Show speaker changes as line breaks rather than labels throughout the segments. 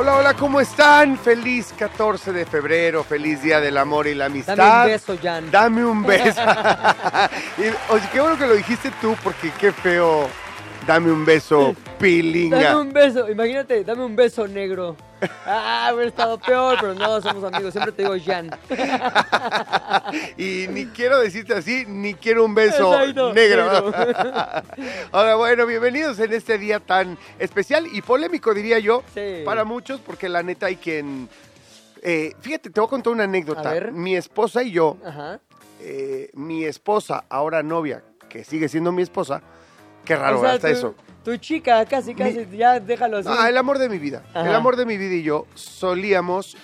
Hola, hola, ¿cómo están? Feliz 14 de febrero, feliz Día del Amor y la Amistad.
Dame un beso, Jan.
Dame un beso. Y, oye, qué bueno que lo dijiste tú, porque qué feo. Dame un beso, pilinga.
Dame un beso, imagínate, dame un beso negro. Ah, hubiera estado peor, pero no, somos amigos. Siempre te digo Jan.
y ni quiero decirte así, ni quiero un beso
Exacto,
negro. Ahora, bueno, bienvenidos en este día tan especial y polémico, diría yo,
Sí.
para muchos, porque la neta hay quien... eh, fíjate, te voy a contar una anécdota. Mi esposa y yo,
Ajá.
eh, mi esposa, ahora novia, que sigue siendo mi esposa, qué raro,
O sea,
hasta eso.
Tu chica, casi, casi, ya déjalo así.
Ah, el amor de mi vida.
Ajá.
El amor de mi vida y yo solíamos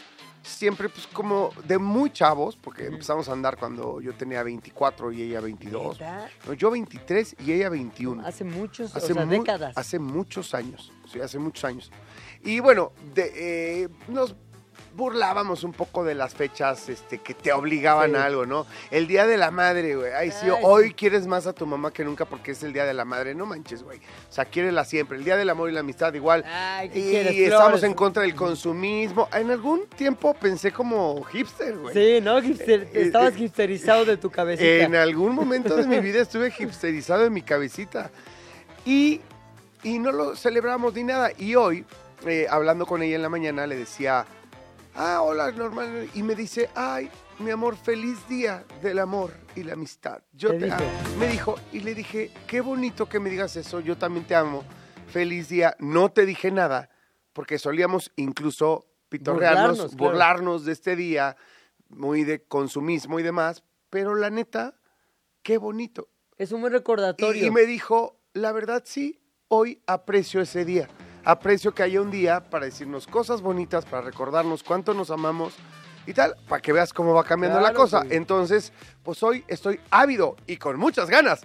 siempre, pues, como de muy chavos, porque empezamos a andar cuando yo tenía 24 y ella 22.
¿Neta?
No, yo 23 y ella 21.
Hace muchos,
Hace
o sea,
mu-
décadas.
Hace muchos años. Sí, hace muchos años. Y bueno, de, eh, nos burlábamos un poco de las fechas este, que te obligaban
Sí.
a algo, ¿no? El Día de la Madre, güey. Ay, sí,
Ay,
hoy quieres más a tu mamá que nunca porque es el Día de la Madre. No manches, güey. O sea, quiérela siempre. El Día del Amor y la Amistad igual.
Ay, ¿qué
y
quieres?
estamos
Flores.
en contra del consumismo. En algún tiempo pensé como hipster, güey.
Sí, ¿no? Hipster-
Eh,
estabas
eh,
hipsterizado de tu cabecita.
En algún momento de mi vida estuve hipsterizado en mi cabecita. Y, y no lo celebramos ni nada. Y hoy, eh, hablando con ella en la mañana, le decía, ah, hola, normal. Y me dice, ay, mi amor, feliz día del amor y la amistad. Yo
¿Te
amo. Me dijo, y le dije, qué bonito que me digas eso, yo también te amo. Feliz día. No te dije nada, porque solíamos incluso pitorrearnos,
Burlarnos,
de este día, muy de consumismo y demás. Pero la neta, qué bonito.
Es un buen
Y,
recordatorio.
y me dijo, la verdad sí, hoy aprecio ese día. Aprecio que haya un día para decirnos cosas bonitas, para recordarnos cuánto nos amamos y tal, para que veas cómo va cambiando la cosa. Entonces, pues hoy estoy ávido y con muchas ganas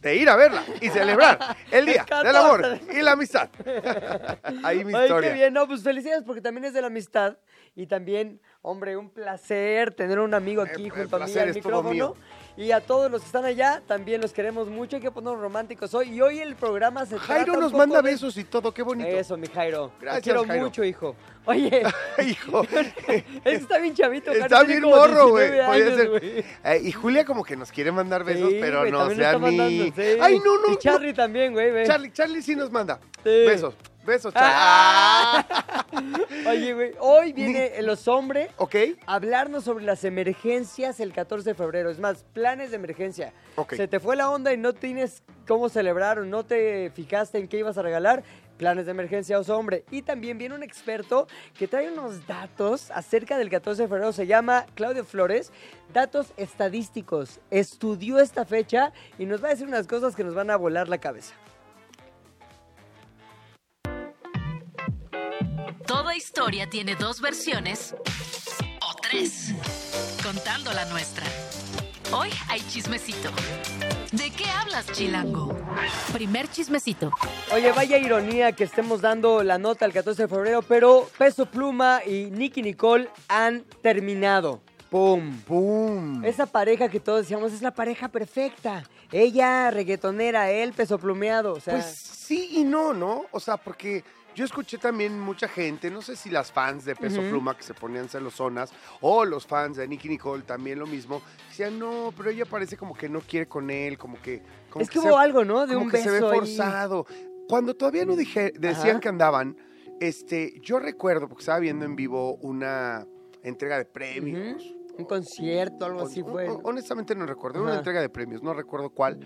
de ir a verla y celebrar el día
El
del amor
14.
y la amistad. Ahí mi
Ay,
historia.
qué bien. No, pues felicidades porque también es de la amistad. Y también, hombre, un placer tener un amigo aquí
Eh,
junto a mí al micrófono.
mío.
Y a todos los que están allá, también los queremos mucho. Hay que ponernos románticos hoy. Y hoy el programa se
Jairo
trata
nos manda
de-
besos y todo, qué bonito.
Eso, mi Jairo.
Gracias,
Te quiero
Jairo.
mucho, hijo. Oye,
Hijo.
está bien chavito.
Está bien morro, güey.
19
Podría
años,
ser.
güey.
Eh, y Julia como que nos quiere mandar besos,
Sí,
pero
güey,
no
también
sea
está
ni...
sí.
Ay, no, no,
Y
no.
Charlie también, güey.
Charlie, Charlie sí nos manda.
Sí.
Besos, besos, Charlie.
Ah. Oye, güey, hoy viene el hombre
¿Ok?
hablarnos sobre las emergencias el 14 de febrero. Es más, planes de emergencia.
Ok.
Se te fue la onda y no tienes cómo celebrar o no te fijaste en qué ibas a regalar. Planes de emergencia, oso hombre. Y también viene un experto que trae unos datos acerca del 14 de febrero. Se llama Claudio Flores. Datos estadísticos. Estudió esta fecha y nos va a decir unas cosas que nos van a volar la cabeza.
Toda historia tiene dos versiones o tres, contando la nuestra. Hoy hay chismecito. ¿De qué hablas, Chilango? Primer chismecito.
Oye, vaya ironía que estemos dando la nota el 14 de febrero, pero Peso Pluma y Nicky Nicole han terminado. ¡Pum!
¡Pum!
Esa pareja que todos decíamos es la pareja perfecta. Ella reggaetonera, él peso plumeado. O sea,
Pues sí y no, ¿no? O sea, porque yo escuché también mucha gente, no sé si las fans de Peso
Ujú.
Pluma que se ponían celosonas, o los fans de Nicky Nicole también lo mismo, decían, no, pero ella parece como que no quiere con él, como que... Como
es que hubo algo, ¿no? De
como
un
que
beso
se ve
ahí.
forzado. Cuando todavía no dije, decían
Ajá.
que andaban, este, yo recuerdo, porque estaba viendo en vivo una entrega de premios.
Un concierto, algo así fue.
hon- Honestamente no recuerdo, era una
Ajá.
entrega de premios, no recuerdo cuál.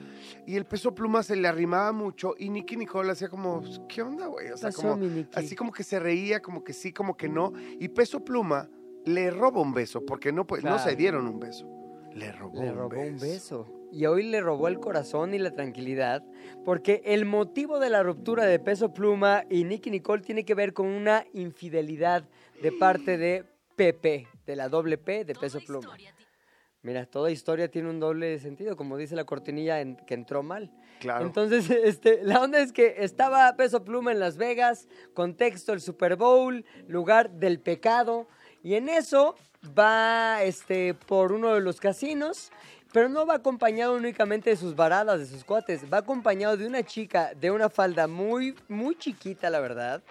Y el peso pluma se le arrimaba mucho y Nicky Nicole hacía como, pues, ¿qué onda, güey? O sea, como, así como que se reía, como que sí, como que no. Y peso pluma le roba un beso, porque no, pues, no se dieron un beso. Le robó,
Le
un,
robó un
beso.
beso. Y hoy le robó el corazón y la tranquilidad, porque el motivo de la ruptura de Peso Pluma y Nicky Nicole tiene que ver con una infidelidad de parte de Pepe, de la doble P de Peso Pluma. Mira, toda historia tiene un doble sentido, como dice la cortinilla en- que entró mal.
Claro.
Entonces, este, la onda es que estaba Peso Pluma en Las Vegas, contexto el Super Bowl, lugar del pecado, y en eso va este, por uno de los casinos, pero no va acompañado únicamente de sus varadas, de sus cuates, va acompañado de una chica de una falda muy, muy chiquita, la verdad,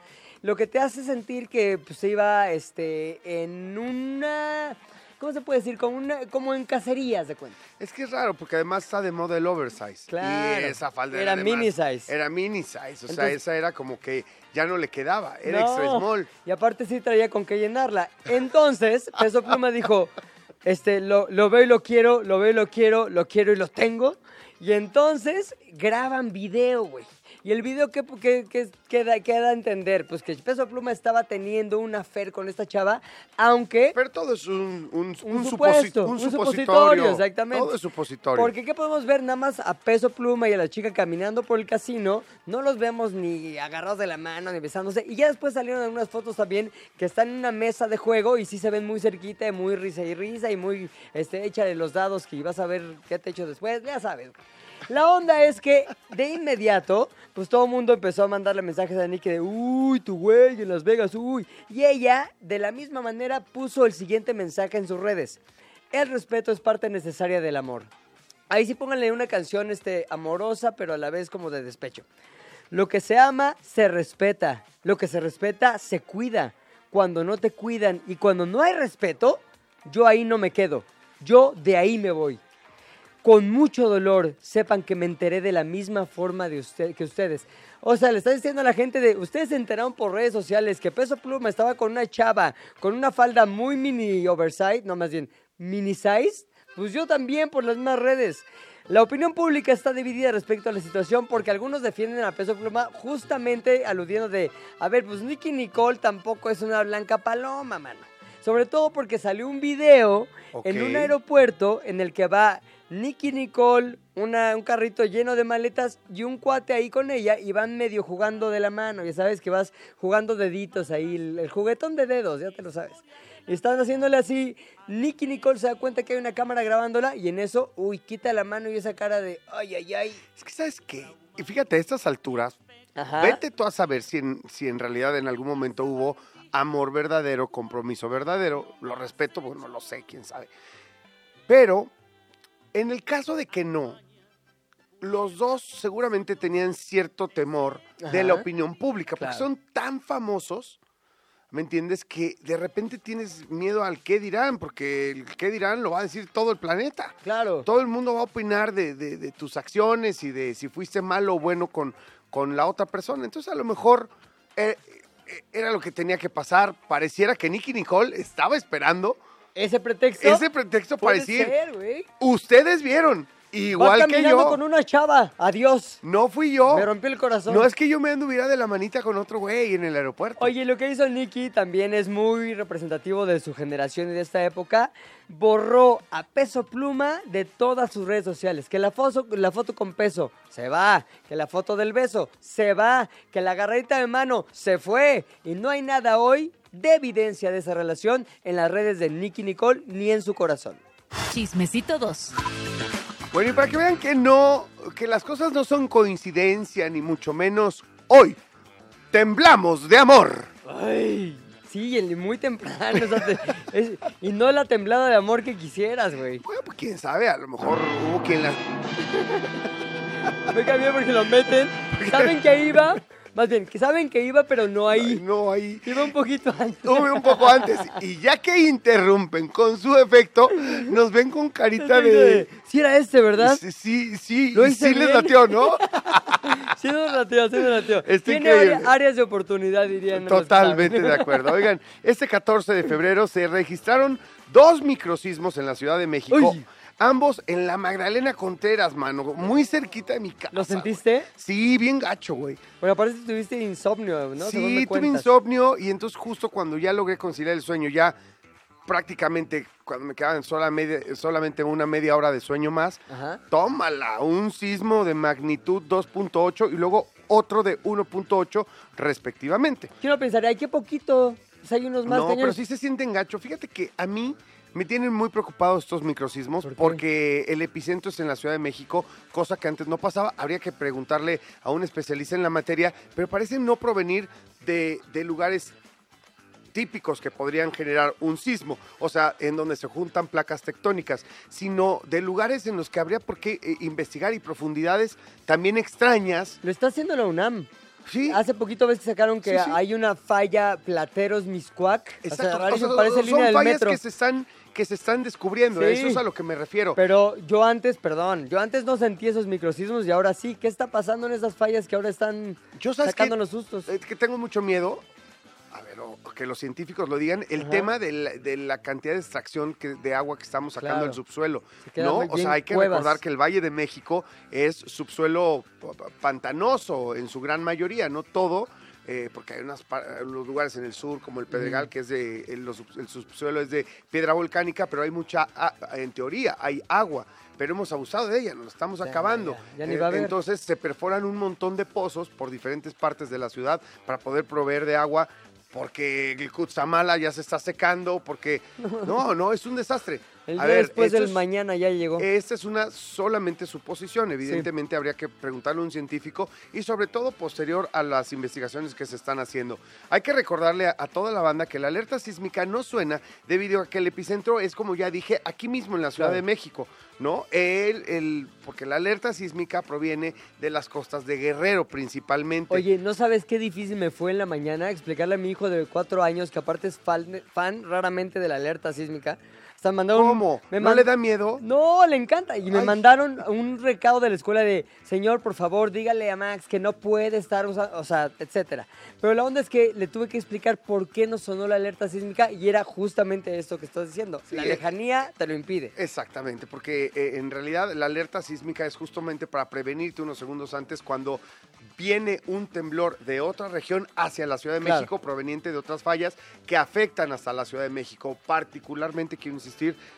lo que te hace sentir que pues, se iba este, en una... ¿Cómo se puede decir? Como, una, como en cacerías de cuenta.
Es que es raro, porque además está de moda el oversize.
Claro.
Y esa falda
Era
además-
mini size.
Era mini size. O sea, esa era como que ya no le quedaba. Era
No,
extra small.
Y aparte sí traía con qué llenarla. Entonces, Peso Pluma dijo, este, lo, lo veo y lo quiero, lo veo y lo quiero, lo quiero y lo tengo. Y entonces graban video, güey. Y el video que, que da, a entender, pues que Peso Pluma estaba teniendo una affair con esta chava, aunque...
Pero todo es un, un,
Un
un
supuesto, un supositorio, exactamente.
Todo es supositorio.
Porque ¿qué podemos ver nada más a Peso Pluma y a la chica caminando por el casino? No los vemos ni agarrados de la mano ni besándose. Y ya después salieron algunas fotos también que están en una mesa de juego y sí se ven muy cerquita, y muy risa y risa y muy este, hecha de los dados que vas a ver qué te hecho después, ya sabes. La onda es que de inmediato, pues todo el mundo empezó a mandarle mensajes a Nicky de, uy, tu güey en Las Vegas, uy. Y ella, de la misma manera, puso el siguiente mensaje en sus redes. El respeto es parte necesaria del amor. Ahí sí pónganle una canción este, amorosa, pero a la vez como de despecho. Lo que se ama, se respeta. Lo que se respeta, se cuida. Cuando no te cuidan y cuando no hay respeto, yo ahí no me quedo. Yo de ahí me voy. Con mucho dolor, sepan que me enteré de la misma forma de usted, que ustedes. O sea, le está diciendo a la gente de, ustedes se enteraron por redes sociales que Peso Pluma estaba con una chava, con una falda muy mini oversize, no más bien mini size. Pues yo también por las mismas redes. La opinión pública está dividida respecto a la situación porque algunos defienden a Peso Pluma justamente aludiendo de, a ver, pues Nicky Nicole tampoco es una blanca paloma, mano. Sobre todo porque salió un video en un aeropuerto en el que va Nicky Nicole, una, un carrito lleno de maletas y un cuate ahí con ella y van medio jugando de la mano. Ya sabes que vas jugando deditos ahí, el, el juguetón de dedos, ya te lo sabes. Están haciéndole así. Nicky Nicole se da cuenta que hay una cámara grabándola y en eso, uy, quita la mano y esa cara de ay, ay, ay.
Es que, ¿sabes qué? Y fíjate, a estas alturas,
Ajá.
vete tú a saber si en, si en realidad en algún momento hubo amor verdadero, compromiso verdadero. Lo respeto, pues no lo sé, quién sabe. Pero, en el caso de que no, los dos seguramente tenían cierto temor de la opinión pública, porque
Claro.
son tan famosos, ¿me entiendes? Que de repente tienes miedo al qué dirán, porque el qué dirán lo va a decir todo el planeta.
Claro.
Todo el mundo va a opinar de, de- de tus acciones y de si fuiste malo o bueno con, con la otra persona. Entonces, a lo mejor eh, eh, era lo que tenía que pasar. Pareciera que Nicky Nicole estaba esperando
Ese pretexto.
ese pretexto para decir,
ser,
ustedes vieron,
Va
igual que
caminando
yo,
con una chava. Adiós.
no fui yo.
Me rompió el corazón.
No es que yo me anduviera de la manita con otro güey en el aeropuerto.
Oye, lo que hizo Nicky también es muy representativo de su generación y de esta época. Borró a Peso Pluma de todas sus redes sociales. Que la foto, la foto con peso se va. Que la foto del beso se va. Que la agarradita de mano se fue. Y no hay nada hoy de evidencia de esa relación en las redes de Nicky Nicole ni en su corazón.
Chismecito 2.
Bueno, y para que vean que no, que las cosas no son coincidencia, ni mucho menos hoy. Temblamos de amor.
Ay, sí, el- muy temprano. o sea, te- es- y no la temblada de amor que quisieras, güey.
Bueno, pues quién sabe, a lo mejor hubo quien las
Me cambié porque lo meten. Saben que iba, más bien, que saben que iba, pero no ahí.
no, ahí.
Iba un poquito antes.
Tuve un poco antes. Y ya que interrumpen con su efecto, nos ven con carita de.
Sí era este, ¿verdad?
Sí, sí, sí,
Lo
y
hice
sí les latió, ¿no?
Sí nos lateó, sí nos lateó. Tiene áreas de oportunidad, dirían.
Totalmente de acuerdo. Oigan, este 14 de febrero se registraron dos microsismos en la Ciudad de México.
Uy.
Ambos en la Magdalena Contreras, mano. Muy cerquita de mi casa.
¿Lo sentiste?
güey. Sí, bien gacho, güey.
Bueno, parece que tuviste insomnio, ¿no? Según
sí, tuve
cuentas.
insomnio y entonces justo cuando ya logré conciliar el sueño, ya prácticamente cuando me quedaban sola media- solamente una media hora de sueño más,
Ajá.
tómala, un sismo de magnitud 2.8 y luego otro de 1.8 respectivamente.
Yo no pensaría, ay, qué poquito. Hay unos más
no, pero
cañones.
sí se sienten gacho. Fíjate que a mí me tienen muy preocupados estos microsismos
¿Por
porque el epicentro es en la Ciudad de México, cosa que antes no pasaba. Habría que preguntarle a un especialista en la materia, pero parecen no provenir de, de lugares típicos que podrían generar un sismo, o sea, en donde se juntan placas tectónicas, sino de lugares en los que habría por qué eh, investigar y profundidades también extrañas.
Lo está haciendo la UNAM.
Sí,
Hace poquito ves que sacaron que
Sí, sí.
hay una falla Plateros Miscuac. O sea,
exacto. O sea,
parece
son
línea del
fallas
metro.
que se están que se están descubriendo,
Sí.
eso es a lo que me refiero.
Pero yo antes, perdón, yo antes no sentí esos microsismos y ahora sí. ¿Qué está pasando en esas fallas que ahora están
Yo sabes que,
sacándonos sustos?
es que tengo mucho miedo. A ver, o- que los científicos lo digan, el
Ajá.
tema de la, de la cantidad de extracción que- de agua que estamos sacando
Claro.
del subsuelo.
Se
¿no? O sea, hay que
cuevas.
recordar que el Valle de México es subsuelo pa- pa- pantanoso en su gran mayoría, no todo, eh, porque hay unos lugares en el sur, como el Pedregal, que es de, el, los el subsuelo es de piedra volcánica, pero hay mucha, a- en teoría, hay agua. Pero hemos abusado de ella, nos la estamos
Ya,
acabando.
ya, ya haber.
Entonces se perforan un montón de pozos por diferentes partes de la ciudad para poder proveer de agua porque el Cutzamala ya se está secando, porque... No, no, es un desastre.
El
A
día
ver,
después del
es-
mañana ya llegó.
esta es una solamente suposición, evidentemente habría que preguntarle a un científico y sobre todo posterior a las investigaciones que se están haciendo. Hay que recordarle a, a toda la banda que la alerta sísmica no suena debido a que el epicentro es, como ya dije, aquí mismo en la Ciudad
Claro.
de México, ¿no? El, el- porque la alerta sísmica proviene de las costas de Guerrero principalmente.
Oye, ¿no sabes qué difícil me fue en la mañana explicarle a mi hijo de cuatro años, que aparte es fan, fan raramente de la alerta sísmica? Mandaron un-
¿Cómo?
me
¿No le da miedo?
No, le encanta. Y me
Ay.
mandaron un recado de la escuela de, señor, por favor, dígale a Max que no puede estar usando, o sea, etcétera. Pero la onda es que le tuve que explicar por qué no sonó la alerta sísmica y era justamente esto que estás diciendo.
Sí,
la
eh.
lejanía te lo impide.
Exactamente, porque eh, en realidad la alerta sísmica es justamente para prevenirte unos segundos antes cuando viene un temblor de otra región hacia la Ciudad de
Claro.
México proveniente de otras fallas que afectan hasta la Ciudad de México, particularmente quiero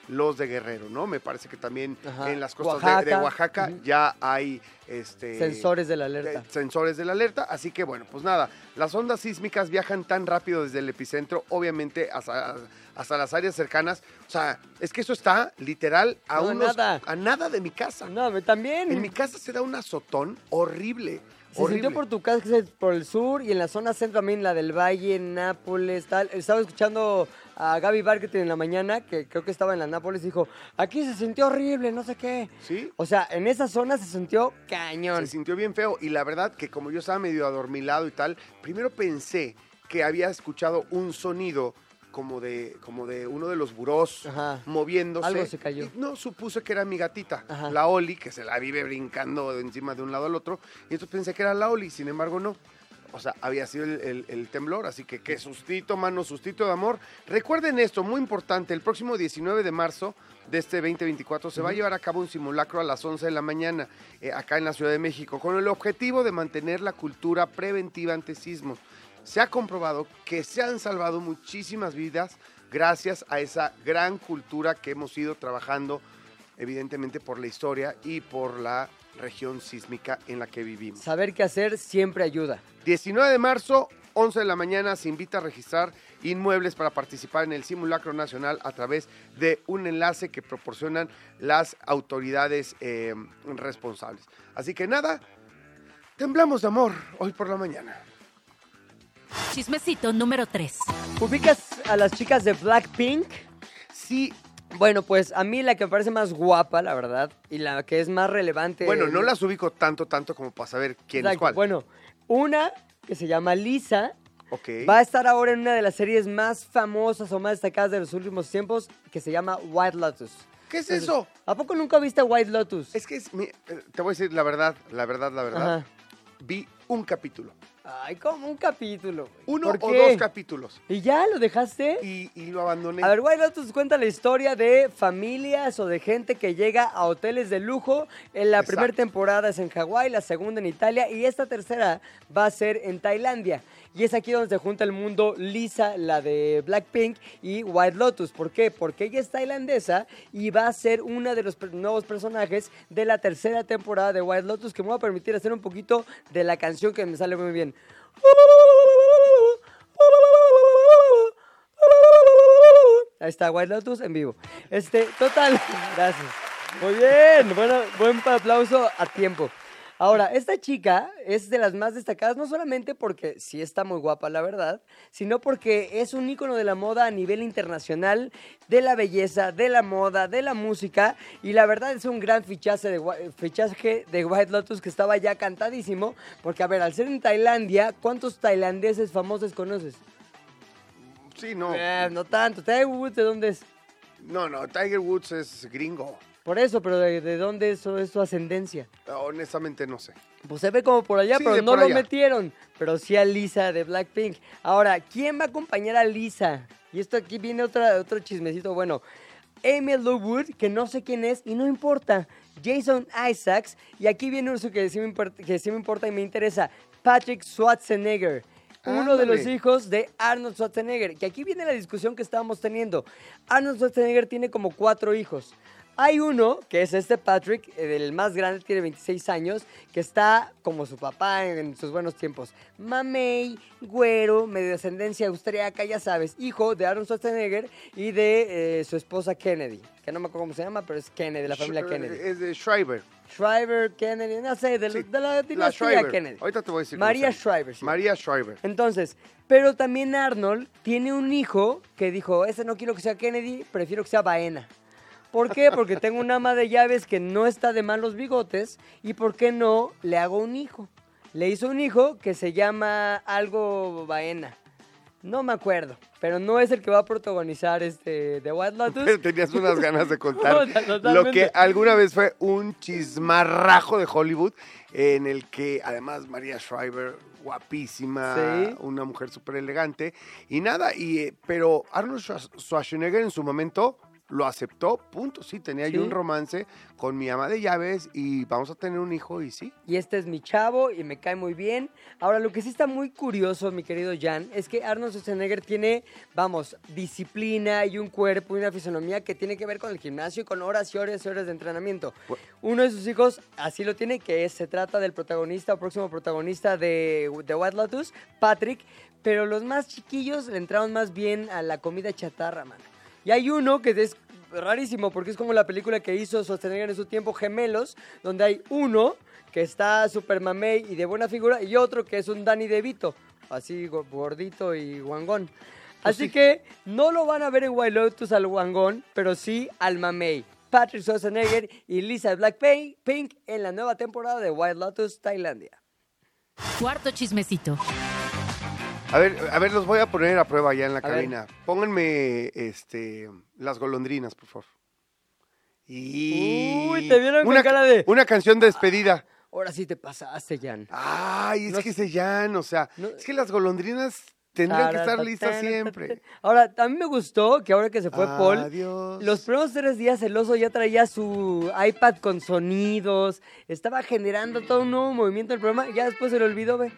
los de Guerrero, ¿no? Me parece que también
Ajá.
en las costas de- de,
Oaxaca.
Ya hay este
Sensores de la alerta.
eh, sensores de la alerta, así que bueno, pues nada, las ondas sísmicas viajan tan rápido desde el epicentro, obviamente hasta, hasta las áreas cercanas, o sea, es que eso está literal a
No,
unos,
nada.
a nada de mi casa.
No, me- también.
En mi casa se da un azotón horrible,
Se
horrible.
sintió por tu casa, que es por el sur, y en la zona centro también, la del Valle, Nápoles, tal. Estaba escuchando a Gaby Barketing en la mañana, que creo que estaba en la Nápoles, y dijo, aquí se sintió horrible, no sé qué.
Sí,
O sea, en esa zona se sintió cañón.
se sintió bien feo y la verdad que como yo estaba medio adormilado y tal, primero pensé que había escuchado un sonido como de, como de uno de los burós
Ajá.
moviéndose.
Algo se cayó.
Y no, supuse que era mi gatita,
Ajá.
la Oli, que se la vive brincando de encima de un lado al otro. Y entonces pensé que era la Oli, sin embargo no. O sea, había sido el, el- el temblor, así que qué sustito, mano, sustito de amor. Recuerden esto, muy importante, el próximo 19 de marzo de este 2024 se va a llevar a cabo un simulacro a las 11 de la mañana eh, acá en la Ciudad de México, con el objetivo de mantener la cultura preventiva ante sismos. Se ha comprobado que se han salvado muchísimas vidas gracias a esa gran cultura que hemos ido trabajando, evidentemente por la historia y por la región sísmica en la que vivimos.
Saber qué hacer siempre ayuda.
19 de marzo, 11 de la mañana, se invita a registrar inmuebles para participar en el simulacro nacional a través de un enlace que proporcionan las autoridades eh, responsables. Así que nada, temblamos de amor hoy por la mañana.
Chismecito número 3.
¿Ubicas a las chicas de Blackpink?
Sí,
Bueno, pues a mí la que me parece más guapa, la verdad, y la que es más relevante.
bueno, no las ubico tanto, tanto como para saber quién es cuál.
Bueno, una que se llama Lisa,
ok.
Va a estar ahora en una de las series más famosas o más destacadas de los últimos tiempos, que se llama White Lotus.
¿Qué es eso?
¿A poco nunca viste White Lotus?
Es que es, mi- eh, te voy a decir la verdad, la verdad, la verdad.
Ajá.
Vi un capítulo.
Ay, como un capítulo. güey.
Uno
¿Por
o
qué?
dos capítulos.
¿Y ya lo dejaste?
Y, y lo abandoné.
A ver, White Lotus cuenta la historia de familias o de gente que llega a hoteles de lujo. En la
Exacto.
primera temporada es en Hawái, la segunda en Italia y esta tercera va a ser en Tailandia. Y es aquí donde se junta el mundo Lisa, la de Blackpink, y White Lotus. ¿Por qué? Porque ella es tailandesa y va a ser una de los nuevos personajes de la tercera temporada de White Lotus, que me va a permitir hacer un poquito de la canción que me sale muy bien. Ahí está, White Lotus en vivo. Este, total, gracias. Muy bien, bueno, buen aplauso a tiempo. Ahora, esta chica es de las más destacadas, no solamente porque sí está muy guapa, la verdad, sino porque es un ícono de la moda a nivel internacional, de la belleza, de la moda, de la música, y la verdad es un gran fichaje de, Whi- fichaje de White Lotus que estaba ya cantadísimo, porque a ver, al ser en Tailandia, ¿cuántos tailandeses famosos conoces?
Sí, no.
Eh, no tanto. Tiger Woods, ¿de dónde es?
No, no, Tiger Woods es gringo.
Por eso, pero ¿de, de dónde es, es su ascendencia?
Honestamente no sé.
Pues se ve como por allá,
Sí,
pero no lo
allá.
metieron. Pero sí a Lisa de Blackpink. Ahora, ¿quién va a acompañar a Lisa? Y esto aquí viene otra, otro chismecito. Bueno, Amy Lou Wood, que no sé quién es y no importa. Jason Isaacs. Y aquí viene uno que sí me, import- que sí me importa y me interesa. Patrick Schwarzenegger. Uno de los hijos de Arnold Schwarzenegger. Que aquí viene la discusión que estábamos teniendo. Arnold Schwarzenegger tiene como cuatro hijos. Hay uno, que es este Patrick, eh, el más grande, tiene 26 años, que está como su papá en, sus buenos tiempos. Mamey, güero, medio de ascendencia austriaca, ya sabes, hijo de Arnold Schwarzenegger y de eh, su esposa Kennedy, que no me acuerdo cómo se llama, pero es Kennedy, de la familia
Sh-
Kennedy.
Es de Schreiber.
Shriver, Kennedy, no sé, de,
Sí,
de la dinastía. Kennedy.
Ahorita te voy a decir.
María. Shriver, sí.
María Schreiber.
Entonces, pero también Arnold tiene un hijo que dijo, ese no quiero que sea Kennedy, prefiero que sea Baena. ¿Por qué? Porque tengo un ama de llaves que no está de malos bigotes y ¿por qué no le hago un hijo? Le hizo un hijo que se llama algo Baena. No me acuerdo, pero no es el que va a protagonizar este de White Lotus.
Tenías unas ganas de contar lo que alguna vez fue un chismarrajo de Hollywood, en el que además María Schreiber, guapísima,
Sí.
una mujer súper elegante, y nada, y, eh, pero Arnold Schwar- Schwarzenegger en su momento lo aceptó, punto, sí, tenía yo un romance con mi ama de llaves y vamos a tener un hijo y sí.
Y este es mi chavo y me cae muy bien. Ahora, lo que sí está muy curioso, mi querido Jan, es que Arnold Schwarzenegger tiene, vamos, disciplina y un cuerpo y una fisonomía que tiene que ver con el gimnasio y con horas y horas y horas de entrenamiento. Uno de sus hijos así lo tiene, que es- se trata del protagonista o próximo protagonista de, de White Lotus, Patrick, pero los más chiquillos le entraron más bien a la comida chatarra, mano. Y hay uno que es rarísimo porque es como la película que hizo Schwarzenegger en su tiempo, Gemelos, donde hay uno que está super mamey y de buena figura y otro que es un Danny DeVito, así go- gordito y guangón. Así
sí.
que no lo van a ver en White Lotus al guangón, pero sí al mamey. Patrick Schwarzenegger y Lisa Blackpink Pink en la nueva temporada de White Lotus Tailandia.
Cuarto chismecito.
A ver, a ver, los voy a poner a prueba ya en la
A ver.
cabina. Pónganme este, las golondrinas, por favor. Y...
Uy, te vieron con
una,
cara de-
Una canción de despedida.
Ahora sí te pasaste, Jan.
Ay, es
No
que
sé.
se ya, o sea,
No-
es que las golondrinas tendrían que estar listas siempre.
Ahora, a mí me gustó que ahora que se fue Paul,
Adiós.
los primeros tres días el oso ya traía su iPad con sonidos, estaba generando todo un nuevo movimiento del programa, ya después se lo olvidó, ve.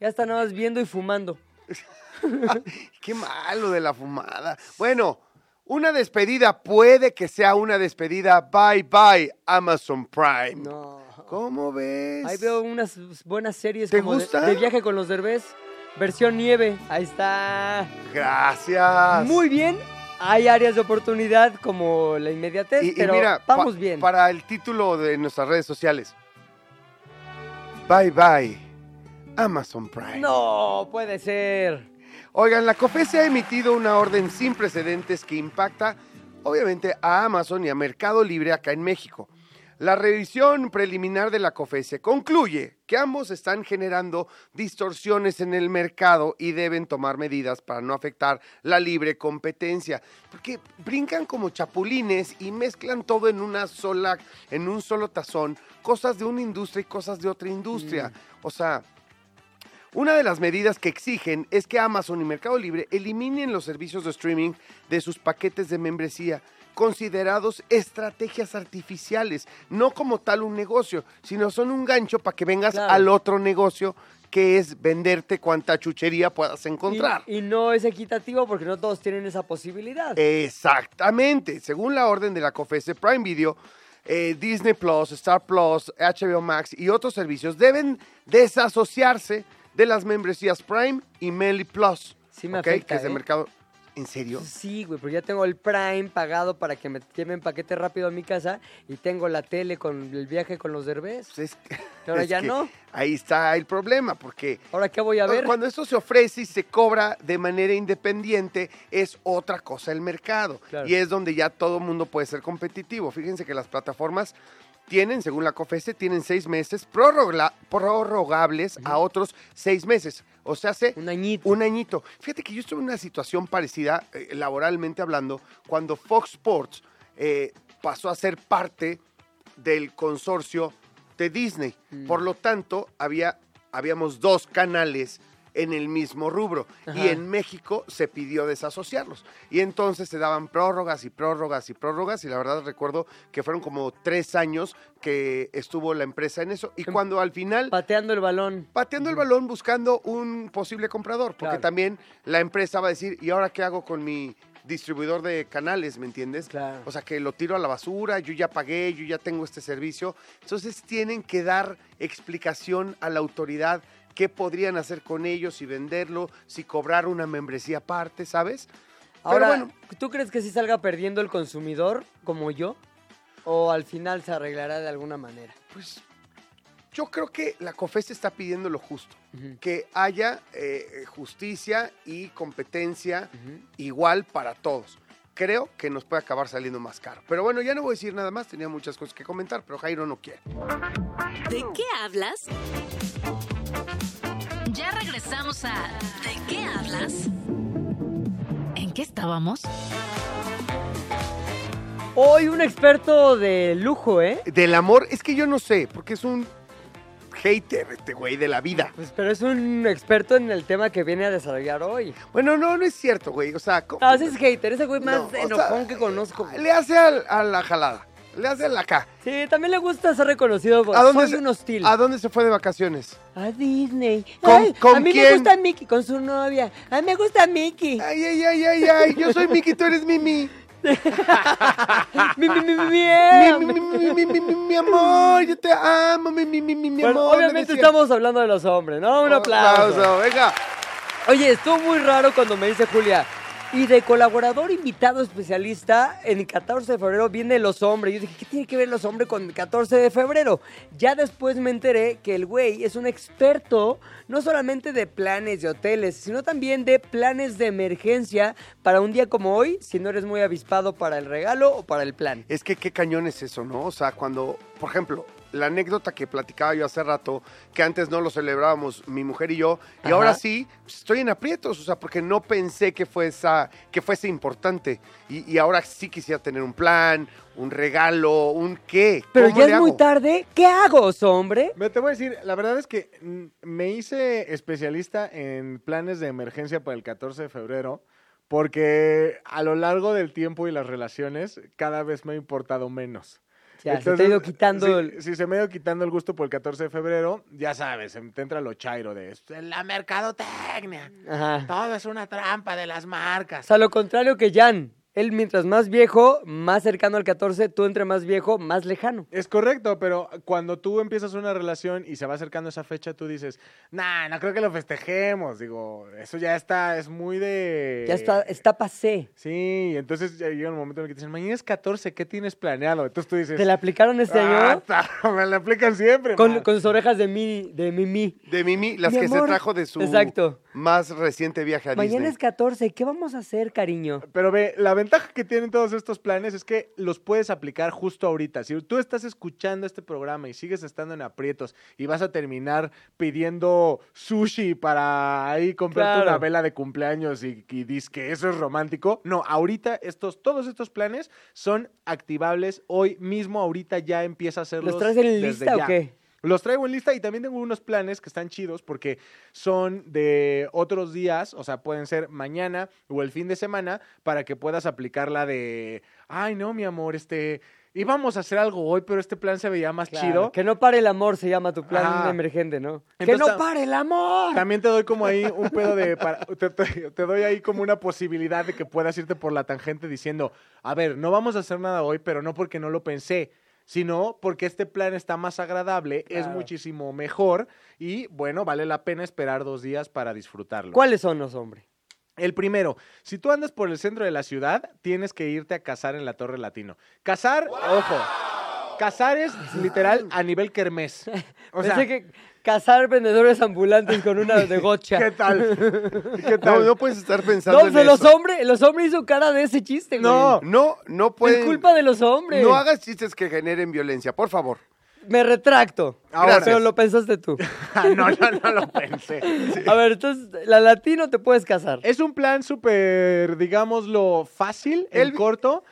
Ya está nada más viendo y fumando.
Qué malo de la fumada. Bueno, una despedida puede que sea una despedida. Bye bye Amazon Prime.
No.
¿Cómo ves?
Ahí veo unas buenas series
¿Te
como
gusta?
De, viaje con los derbés, versión nieve. Ahí está.
Gracias.
Muy bien. Hay áreas de oportunidad como la inmediatez,
Y, y
pero
mira, pa-
vamos bien.
Para el título de nuestras redes sociales. Bye bye Amazon Prime.
No, puede ser.
Oigan, la COFESE ha emitido una orden sin precedentes que impacta, obviamente, a Amazon y a Mercado Libre acá en México. La revisión preliminar de la COFESE concluye que ambos están generando distorsiones en el mercado y deben tomar medidas para no afectar la libre competencia, porque brincan como chapulines y mezclan todo en una sola en un solo tazón, cosas de una industria y cosas de otra industria. O sea, Una de las medidas que exigen es que Amazon y Mercado Libre eliminen los servicios de streaming de sus paquetes de membresía, considerados estrategias artificiales, no como tal un negocio, sino son un gancho para que vengas
Claro.
al otro negocio que es venderte cuanta chuchería puedas encontrar.
Y, y no es equitativo porque no todos tienen esa posibilidad.
Exactamente. Según la orden de la COFESE, Prime Video, eh, Disney Plus, Star Plus, HBO Max y otros servicios deben desasociarse de las membresías Prime y Meli Plus.
Sí me
¿ok?
afecta,
Que es de
¿eh?
mercado. ¿En serio?
Sí, güey, porque ya tengo el Prime pagado para que me lleven paquete rápido a mi casa y tengo la tele con el viaje con los derbés.
Pues es-
Ahora
es
ya
que
no.
Ahí está el problema, porque
¿Ahora qué voy a ver?
Cuando esto se ofrece y se cobra de manera independiente, es otra cosa el mercado.
Claro.
Y es donde ya todo mundo puede ser competitivo. Fíjense que las plataformas tienen, según la COFESE, tienen seis meses prorrogables a otros seis meses. O sea, hace
Un añito.
un añito. Fíjate que yo estuve en una situación parecida, eh, laboralmente hablando, cuando Fox Sports eh, pasó a ser parte del consorcio de Disney.
Mm.
Por lo tanto, había, habíamos dos canales en el mismo rubro.
Ajá.
Y en México se pidió desasociarlos. Y entonces se daban prórrogas y prórrogas y prórrogas. Y la verdad recuerdo que fueron como tres años que estuvo la empresa en eso. Y
Em-
cuando al final
Pateando el balón.
pateando el balón buscando un posible comprador, porque
Claro.
también la empresa va a decir, ¿y ahora qué hago con mi distribuidor de canales, ¿me entiendes?
Claro.
O sea, que lo tiro a la basura, yo ya pagué, yo ya tengo este servicio. Entonces tienen que dar explicación a la autoridad qué podrían hacer con ellos, si venderlo, si cobrar una membresía aparte, ¿sabes?
Ahora,
bueno.
¿tú crees que sí salga perdiendo el consumidor como yo? ¿O al final se arreglará de alguna manera?
Pues yo creo que la COFES está pidiendo lo justo. Que haya eh, justicia y competencia igual para todos. Creo que nos puede acabar saliendo más caro. Pero bueno, ya no voy a decir nada más, tenía muchas cosas que comentar, pero Jairo no quiere.
¿De qué hablas? Ya regresamos a ¿De qué hablas? ¿En qué estábamos?
Hoy un experto de lujo, ¿eh?
Del amor, es que yo no sé, porque es un hater este güey de la vida.
Pues, pero es un experto en el tema que viene a desarrollar hoy.
Bueno, no, no es cierto, güey. O sea, ¿cómo-
No, ese es hater, ese güey más
No, o sea,
enojón que conozco.
le hace al- a la jalada, le hace la acá.
Sí, también le gusta ser reconocido por
¿A dónde,
soy
se,
un hostil.
¿A dónde se fue de vacaciones?
A Disney.
¿Con-
Ay,
con
a mí
quién?
me gusta Mickey con su novia. A mí me gusta Mickey.
Ay, ay, ay, ay, ay, yo soy Miki, tú eres Mimi.
mi, mi, mi, mi,
Mi,
mi.
mi, mi, mi, mi, mi, mi amor, yo te amo, mi, mi, mi, mi, amor.
obviamente estamos hablando de los hombres, ¿no? Un aplauso.
venga.
Oye, estuvo muy raro cuando me dice Julia. Y de colaborador invitado especialista, en el 14 de febrero viene Los Hombres. Yo dije, ¿qué tiene que ver Los Hombres con el 14 de febrero? Ya después me enteré que el güey es un experto no solamente de planes de hoteles, sino también de planes de emergencia para un día como hoy, si no eres muy avispado para el regalo o para el plan.
Es que qué cañón es eso, ¿no? O sea, cuando, por ejemplo, la anécdota que platicaba yo hace rato, que antes no lo celebrábamos mi mujer y yo, y
Ajá.
ahora sí, pues, estoy en aprietos, o sea, porque no pensé que fuese, que fuese importante. Y, y ahora sí quisiera tener un plan, un regalo, un qué.
Pero
¿Cómo
ya
le
es muy tarde. ¿Qué hago, hombre?
Me te voy a decir, la verdad es que mm, me hice especialista en planes de emergencia para el 14 de febrero porque a lo largo del tiempo y las relaciones cada vez me ha importado menos.
Ya, se te ha ido quitando
si,
el...
si se me ha ido quitando el gusto por el 14 de febrero, ya sabes, te entra lo chairo de esto. La mercadotecnia.
Ajá.
Todo es una trampa de las
O
marcas.
sea, lo contrario que Jan. Él mientras más viejo, más cercano al 14, tú entre más viejo, más lejano.
Es correcto, pero cuando tú empiezas una relación y se va acercando esa fecha, tú dices, nah, no creo que lo festejemos. Digo, eso ya está, es muy de...
Ya está, está pasé.
Sí, entonces ya llega un momento en el que te dicen, mañana es 14, ¿qué tienes planeado? Entonces tú dices,
¿Te la aplicaron este
"Ah,
año?
ta- me la aplican siempre.
Con,
man".
con sus orejas de mi, de Mimi.
De Mimi, las
Mi
que se trajo de su
Exacto.
más reciente viaje a
Mañana
Disney.
es 14, ¿qué vamos a hacer, cariño?
Pero ve, la ventaja que tienen todos estos planes es que los puedes aplicar justo ahorita. Si tú estás escuchando este programa y sigues estando en aprietos y vas a terminar pidiendo sushi para ahí comprarte
Claro.
una vela de cumpleaños y, y dices que eso es romántico, no, ahorita estos, todos estos planes son activables hoy mismo, ahorita ya empieza a hacerlos.
¿Los traes en lista
ya.
o qué?
Los traigo en lista y también tengo unos planes que están chidos porque son de otros días, o sea, pueden ser mañana o el fin de semana para que puedas aplicar la de, ay, no, mi amor, este, íbamos a hacer algo hoy, pero este plan se veía más
Claro,
chido.
Que no pare el amor se llama tu plan emergente, ¿no? que no pare el amor.
También te doy como ahí un pedo de. para- te, te- te doy ahí como una posibilidad de que puedas irte por la tangente diciendo: A ver, no vamos a hacer nada hoy, pero no porque no lo pensé, sino porque este plan está más agradable, es muchísimo mejor y bueno, vale la pena esperar dos días para disfrutarlo.
¿Cuáles son los hombres?
El primero, si tú andas por el centro de la ciudad, tienes que irte a cazar en la Torre Latino. Cazar, ojo, cazar es literal a nivel kermés. O sea,
Pensé que cazar vendedores ambulantes con una de gocha.
¿qué tal? ¿Qué
No,
tal?
no puedes estar pensando
No,
en
los
eso.
hombres, los hombres hizo cara de ese chiste, güey.
No.
No, no pueden.
Es culpa de los hombres.
No hagas chistes que generen violencia, por favor.
Me retracto.
Ahora.
Pero lo pensaste tú.
Ah, no, no, no lo pensé.
A ver, entonces, la latino te puedes casar.
Es un plan súper, digámoslo, fácil,
El-
corto.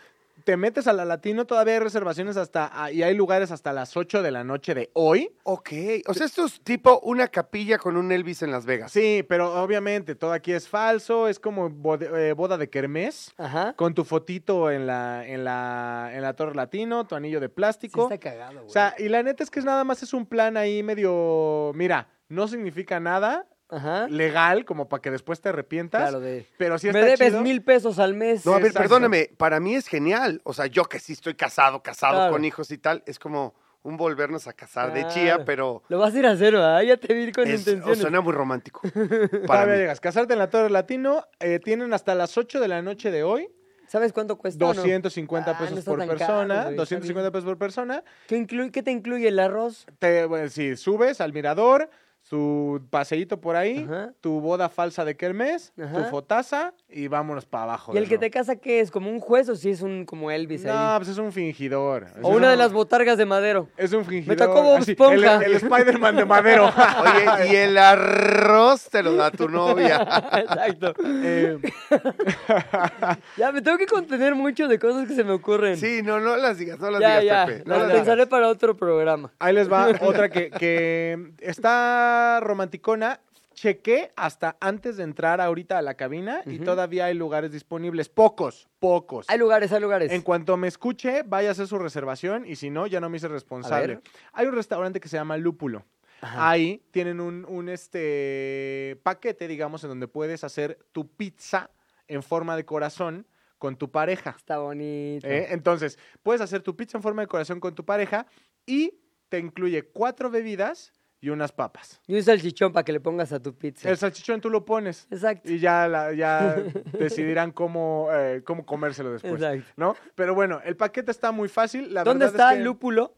Te metes a la Latino, todavía hay reservaciones hasta, ah, y hay lugares hasta las 8 de la noche de hoy.
Ok. O sea, esto es tipo una capilla con un Elvis en Las Vegas.
Sí, pero obviamente todo aquí es falso, es como eh, boda de kermés,
Ajá.
con tu fotito en la, en la, en la Torre Latino, tu anillo de
Sí
plástico.
está cagado, güey.
o sea, y la neta es que es nada más es un plan ahí medio, mira, no significa nada
Ajá.
legal como para que después te arrepientas,
Claro, de...
pero sí
Me debes
chido.
mil pesos al mes.
No, a ver,
Exacto.
perdóname, para mí es genial. O sea, yo que sí estoy casado, casado
Claro.
con hijos y tal, es como un volvernos a casar de chía, pero
Lo vas a ir a hacer, ¿verdad? Ya te vi con
es, o
intenciones.
suena muy romántico. Para mí.
llegas. Casarte en la Torre Latino, eh, tienen hasta las 8 de la noche de hoy,
¿Sabes cuánto cuesta o no?
250
Ah, no
pesos por
caro,
persona,
güey, está
250 pesos por persona.
¿Qué, incluye, ¿Qué te incluye el arroz?
Te, bueno, sí, subes al mirador, su paseíto por ahí,
Ajá.
tu boda falsa de kermés, tu
Ajá.
fotaza y vámonos para abajo.
¿Y el que te casa qué es? ¿Como un juez o si es un como Elvis
No,
ahí?
pues es un fingidor.
O
Es
una
un-
de las botargas de madero.
Es un fingidor.
tocó Bob
así,
Esponja.
El, el Spider-Man de madero.
Oye, y el arroz te lo da tu novia.
Exacto.
Eh,
Ya, me tengo que contener mucho de cosas que se me ocurren.
Sí, no, no las digas, no las
ya,
digas,
ya.
Pepe. No
Las
las digas.
pensaré para otro programa.
Ahí les va otra que, que está romanticona. Chequé hasta antes de entrar ahorita a la cabina y
Ujú.
todavía hay lugares disponibles. Pocos, pocos.
Hay lugares, hay lugares.
En cuanto me escuche, vaya a hacer su reservación y si no, ya no me hice responsable.
ver.
Hay un restaurante que se llama Lúpulo.
Ajá.
Ahí tienen un, un, este paquete, digamos, en donde puedes hacer tu pizza en forma de corazón con tu pareja.
Está bonito.
¿eh? Entonces, puedes hacer tu pizza en forma de corazón con tu pareja y te incluye cuatro bebidas y unas papas.
Y un salchichón para que le pongas a tu pizza.
El salchichón tú lo pones
Exacto.
y ya, la- ya decidirán cómo, eh, cómo comérselo después.
Exacto.
¿No? Pero bueno, el paquete está muy fácil. La
¿Dónde
verdad
está
es que
Lúpulo?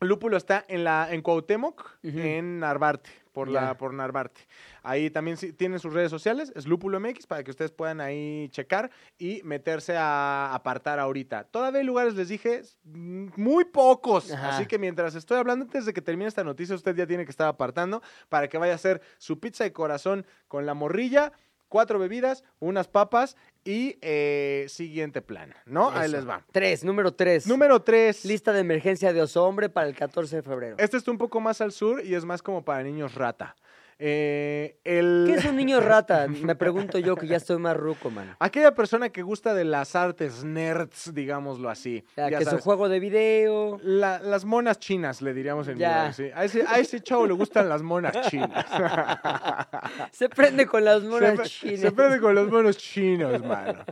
Lúpulo está en la en Cuauhtémoc, en Narvarte, por la por Narvarte. Ahí también tienen sus redes sociales, es Lúpulo MX para que ustedes puedan ahí checar y meterse a apartar ahorita. Todavía hay lugares, les dije, muy pocos.
Ajá.
Así que mientras estoy hablando, antes de que termine esta noticia, usted ya tiene que estar apartando para que vaya a hacer su pizza de corazón con la morrilla, cuatro bebidas, unas papas y eh, siguiente plan, ¿no? Ahí les va.
Tres, número tres.
Número tres.
Lista de emergencia de oso hombre para el 14 de febrero.
Este está un poco más al sur y es más como para niños rata. Eh, el...
¿Qué es un niño rata? Me pregunto yo que ya estoy más ruco, man.
Aquella persona que gusta de las artes nerds, digámoslo así. Ya
que su juego de video.
La- las monas chinas, le diríamos en sí. A ese, a ese chavo le gustan las monas chinas.
Se prende con las monas
se,
chinas.
se prende con los monos chinos, mano.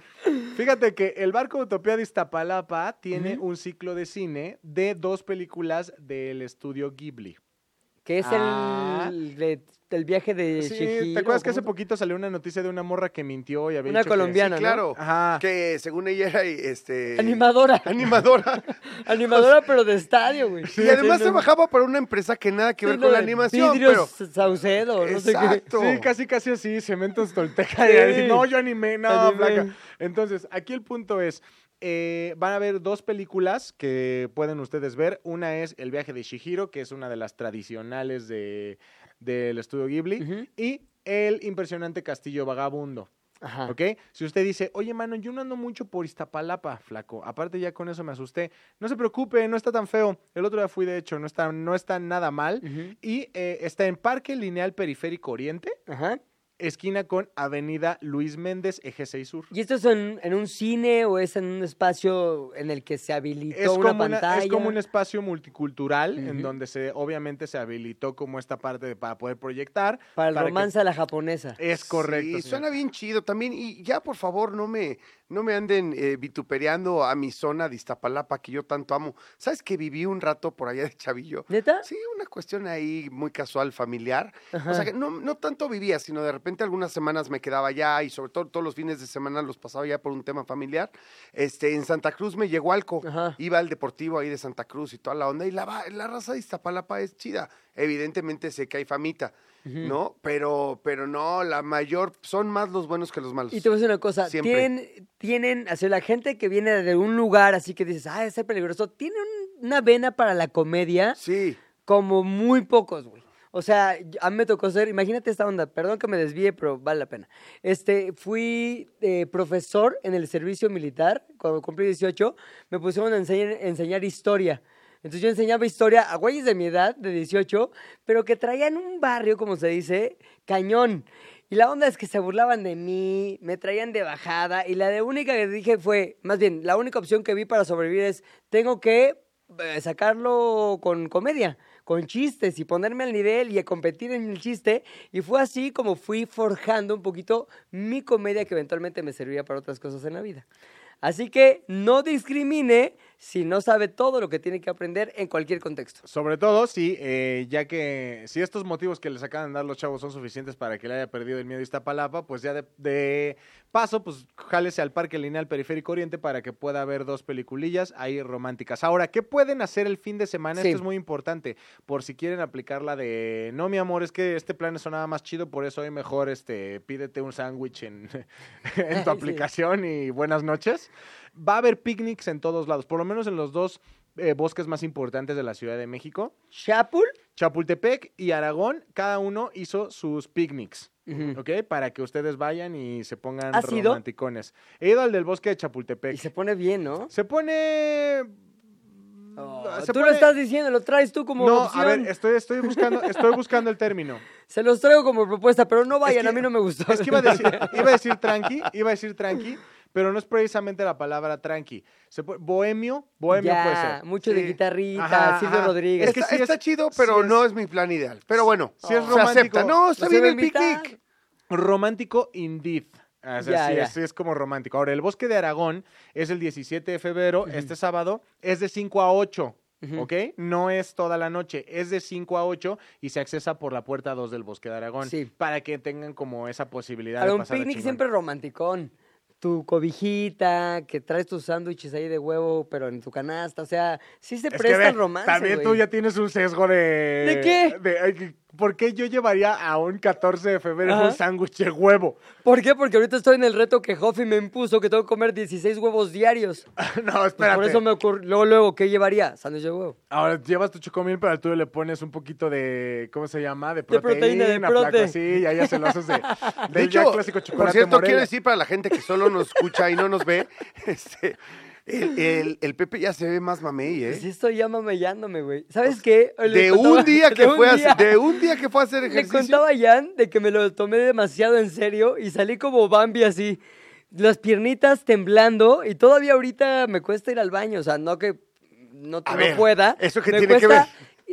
Fíjate que el barco Utopía de Iztapalapa tiene un ciclo de cine de dos películas del estudio Ghibli.
Que es
Ah.
el, de- el viaje de
Sí, ¿te acuerdas que hace poquito salió una noticia de una morra que mintió y había
Una
dicho que-
colombiana.
Claro.
Ajá.
Que según ella era este
Animadora.
animadora.
Animadora, pero de estadio, güey.
y además
Sí, no-
trabajaba para una empresa que nada que ver
sí,
con
no,
la animación,
Vidrios
pero
Saucedo, no sé qué.
Exacto.
Sí, casi, casi así, cementos tolteca.
Sí.
Y así, no, yo animé, no,
Animé.
flaca. Entonces, aquí el punto es, eh, van a haber dos películas que pueden ustedes ver. Una es El viaje de Shihiro, que es una de las tradicionales de, del estudio Ghibli. Y El impresionante castillo vagabundo.
Ajá.
¿Ok? Si usted dice, oye, mano, yo no ando mucho por Iztapalapa, flaco. Aparte, ya con eso me asusté. No se preocupe, no está tan feo. El otro día fui, de hecho, no está, no está nada mal. Y eh, está en Parque Lineal Periférico Oriente,
Ajá.
Esquina con Avenida Luis Méndez, Eje 6 Sur.
¿Y esto es en, en un cine o es en un espacio en el que se habilitó
Es
una
como, una-
pantalla?
es como un espacio multicultural en donde se obviamente se habilitó como esta parte de- para poder proyectar.
Para el
para que-
romance a la japonesa.
Es correcto.
Sí,
señor.
suena bien chido también. Y ya, por favor, no me, no me anden eh, vitupereando a mi zona de Iztapalapa que yo tanto amo. ¿Sabes que viví un rato por allá de Chavillo?
¿Neta?
Sí, una cuestión ahí muy casual, familiar. O sea, que no, no tanto vivía, sino de repente algunas semanas me quedaba allá y sobre todo todos los fines de semana los pasaba ya por un tema familiar. Este, en Santa Cruz me llegó alco.
Ajá.
Iba al deportivo ahí de Santa Cruz y toda la onda. Y la, la raza de Iztapalapa es chida. Evidentemente sé que hay famita, ¿no? Pero, pero no, la mayor, son más los buenos que los malos.
Y te voy a decir una cosa,
Siempre.
tienen, tienen, así la gente que viene de un lugar así que dices, ah, es peligroso, tiene un- una vena para la comedia
Sí.
como muy pocos, güey. O sea, a mí me tocó ser, imagínate esta onda, perdón que me desvíe, pero vale la pena. Este, fui eh, profesor en el servicio militar, cuando cumplí 18, me pusieron a enseñar, enseñar historia. Entonces yo enseñaba historia a güeyes de mi edad, de 18, pero que traían un barrio, como se dice, cañón. Y la onda es que se burlaban de mí, me traían de bajada, y la de única que dije fue, más bien, la única opción que vi para sobrevivir es, tengo que eh, sacarlo con comedia, con chistes y ponerme al nivel y a competir en el chiste. Y fue así como fui forjando un poquito mi comedia que eventualmente me servía para otras cosas en la vida. Así que no discrimine si no sabe todo lo que tiene que aprender en cualquier contexto.
Sobre todo si, eh, ya que si estos motivos que les acaban de dar los chavos son suficientes para que le haya perdido el miedo a Iztapalapa, pues ya de, de paso, pues jálese al Parque Lineal Periférico Oriente para que pueda ver dos peliculillas ahí románticas. Ahora, ¿qué pueden hacer el fin de semana?
Sí.
Esto es muy importante, por si quieren aplicar la de, no mi amor, es que este plan sonaba más chido, por eso hoy mejor este, pídete un sándwich en, en tu
Sí.
aplicación y buenas noches. Va a haber picnics en todos lados, por lo menos en los dos eh, bosques más importantes de la Ciudad de México.
¿Chapul?
Chapultepec y Aragón, cada uno hizo sus picnics. ¿Ok? Para que ustedes vayan y se pongan romanticones. He ido al del bosque de Chapultepec.
Y se pone bien, ¿no?
Se pone.
Oh, tú lo estás diciendo, lo traes tú como
No,
opción.
a ver, estoy, estoy, buscando, estoy buscando el término.
Se los traigo como propuesta, pero no vayan,
que-
a mí no me gustó.
Es que iba a decir, iba a decir tranqui, iba a decir tranqui, pero no es precisamente la palabra tranqui. Se puede- bohemio, bohemio
ya,
puede ser.
mucho de
Sí.
guitarrita,
Ajá,
Silvio
ajá.
Rodríguez.
Es que
está,
sí
está
es-
chido,
sí
pero
es-
no es mi plan ideal. Pero bueno,
Sí es
se
romántico.
acepta. No, está bien el picnic.
Romántico indeed. O sea,
Ya,
sí,
ya.
Es, es como romántico. Ahora, el Bosque de Aragón es el 17 de febrero, este sábado, es de 5 a 8.
Ujú.
¿Ok? No es toda la noche, es de 5 a 8 y se accesa por la puerta 2 del Bosque de Aragón.
Sí.
Para que tengan como esa posibilidad
Para
de
un
pasar
picnic siempre romanticón. Tu cobijita, que traes tus sándwiches ahí de huevo, pero en tu canasta. O sea, sí se presta el romance.
También tú ya tienes un sesgo de...
¿De qué?
de, ¿Por qué yo llevaría a un 14 de febrero
Ajá.
un sándwich de huevo?
¿Por qué? Porque ahorita estoy en el reto que Hoffi me impuso que tengo que comer 16 huevos diarios.
no,
Pues
espérate.
por eso me ocurrió. Luego, luego, ¿qué llevaría? Sándwich de huevo.
Ahora llevas tu chocomil, pero al tuyo le pones un poquito de, ¿cómo se llama? De
proteína,
proteína,
de prote.
así, y ahí ya se lo haces de,
De
del ya
hecho,
clásico
por
chocolate
cierto,
Morelia.
quiero decir para la gente que solo nos escucha y no nos ve, este, el, el- el Pepe ya se ve más mamey, ¿eh?
Sí estoy ya mamellándome, güey. ¿Sabes qué? Le
De
contaba-
un día que fue a
día.
de un día que fue a hacer
Le
ejercicio.
contaba a Jan de que me lo tomé demasiado en serio y salí como Bambi así, las piernitas temblando y todavía ahorita me cuesta ir al baño, o sea, no que no,
ver,
pueda.
¿eso qué
me
tiene que
cuesta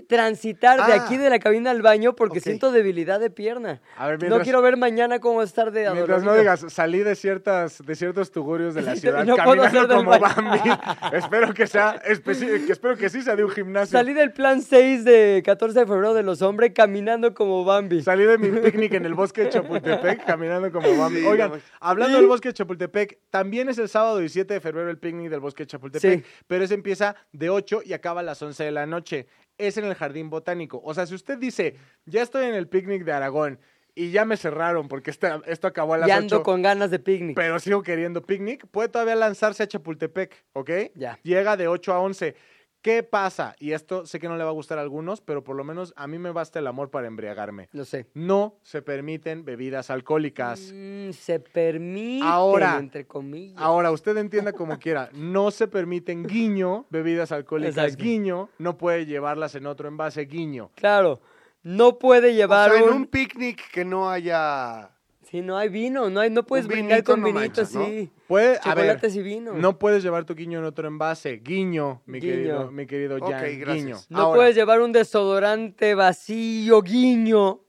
transitar de
Ah.
aquí de la cabina al baño porque siento debilidad de pierna.
A ver,
no
mientras-
quiero ver mañana cómo estar de
Mientras
adolorido.
no digas, salí de ciertas, de ciertos tugurios de la ciudad
no
caminando como
baño.
Bambi. espero que sea que espero que sí sea de un gimnasio.
Salí del plan 6 de 14 de febrero de los hombres caminando como Bambi.
Salí de mi picnic en el bosque de Chapultepec caminando como Bambi.
Sí,
Oigan,
no,
hablando del bosque de Chapultepec, también es el sábado 17 de febrero el picnic del bosque de Chapultepec,
Sí.
pero ese empieza de 8 y acaba a las 11 de la noche. Es en el jardín botánico. O sea, si usted dice, ya estoy en el picnic de Aragón y ya me cerraron porque esta- esto acabó a las
Y ando
8,
con ganas de picnic.
pero sigo queriendo picnic, puede todavía lanzarse a Chapultepec, ¿ok?
Ya.
Llega de 8 a 11. ¿Qué pasa? Y esto sé que no le va a gustar a algunos, pero por lo menos a mí me basta el amor para embriagarme.
Lo sé.
No se permiten bebidas alcohólicas.
Mm, se permite,
Ahora-
entre comillas.
Ahora, usted entienda como quiera, no se permiten guiño, bebidas alcohólicas
Exacto.
guiño, no puede llevarlas en otro envase guiño.
Claro, no puede
O
llevar
sea, en
un
picnic que no haya...
Si no hay vino, no, hay, no puedes
Un
brindar
vinito
con
no
vinito,
manchas, ¿no?
sí.
Puede, a ver,
y vino.
no puedes llevar tu guiño en otro envase, guiño, mi
Guiño.
querido, mi querido
Ok,
Jan,
gracias.
guiño.
No
Ahora,
puedes llevar un desodorante vacío, guiño.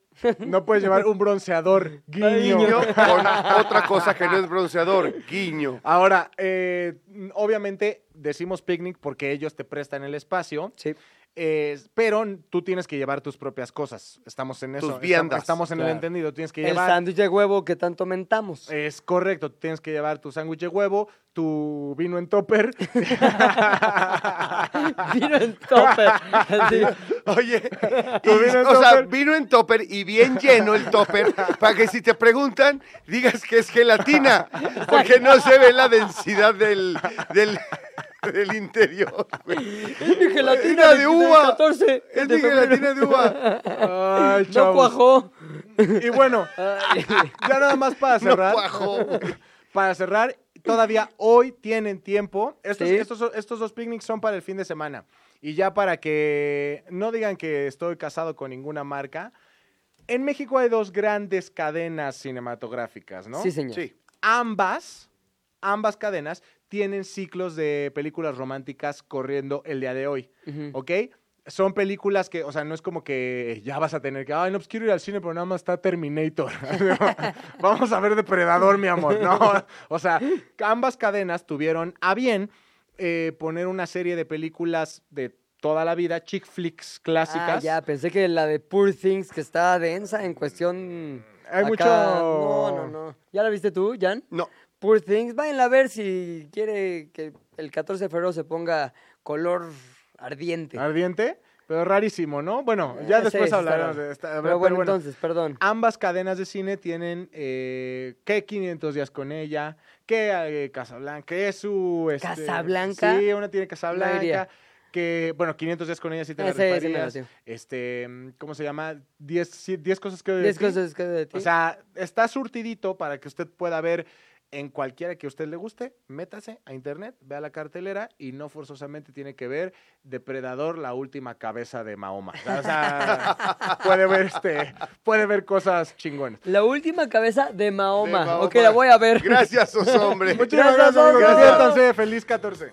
no puedes llevar un bronceador, guiño.
Guiño con otra cosa que no es bronceador, guiño.
Ahora, eh, obviamente decimos picnic porque ellos te prestan el espacio,
Sí.
Eh, pero tú tienes que llevar tus propias cosas. Estamos en eso.
Tus viandas.
Estamos en el entendido. Tienes que
El
llevar.
sándwich de huevo que tanto mentamos.
Es correcto, tienes que llevar tu sándwich de huevo, tu vino en topper.
Vino en topper.
Oye,
Tu
y-
vino en
o sea, vino en topper y bien lleno el topper para que si te preguntan digas que es gelatina, porque no se ve la densidad del, del, del interior.
Es mi gelatina
de uva.
14
Es mi gelatina de uva.
Ay,
No cuajó.
Y bueno, ya nada más para
No
cerrar.
cuajó. güey.
para cerrar, todavía hoy tienen tiempo. Estos,
Sí.
estos, estos dos picnics son para el fin de semana. Y ya para que no digan que estoy casado con ninguna marca, en México hay dos grandes cadenas cinematográficas, ¿no?
Sí, señor.
Sí.
Ambas, ambas cadenas tienen ciclos de películas románticas corriendo el día de hoy,
Ujú.
¿ok? Son películas que, o sea, no es como que ya vas a tener que, ay, no, pues quiero ir al cine, pero nada más está Terminator. Vamos a ver Depredador, mi amor. No, o sea, ambas cadenas tuvieron a bien eh, poner una serie de películas de toda la vida, chick flicks clásicas.
Ah, ya, pensé que la de Poor Things, que está densa en cuestión...
Hay
acá-
mucho-
No, no, no. ¿Ya la viste tú, Jan?
No.
Poor Things, váyanla a ver si quiere que el 14 de febrero se ponga color ardiente.
Ardiente, pero rarísimo, ¿no? Bueno,
Eh,
ya después
sí
hablaremos de esta.
Pero
pero
bueno,
bueno,
entonces, perdón.
ambas cadenas de cine tienen eh, que 500 días con ella, que eh, Casablanca, que su... este,
¿Casablanca?
Sí, una tiene Casablanca. que, bueno, 500 días con ella sí te la
sí.
Este, ¿cómo se llama? 10 sí, 10 cosas que... odio de
10
ti.
cosas que de ti.
O sea, está surtidito para que usted pueda ver en cualquiera que a usted le guste, métase a internet, vea la cartelera y no forzosamente tiene que ver Depredador, la última cabeza de Mahoma. O sea, puede ver este, puede ver cosas chingonas.
La última cabeza de Mahoma.
De Mahoma.
Ok, la voy a ver.
Gracias, sos hombre.
Muchísimas
Gracias,
gracias, amigos. Diviértanse. Feliz 14.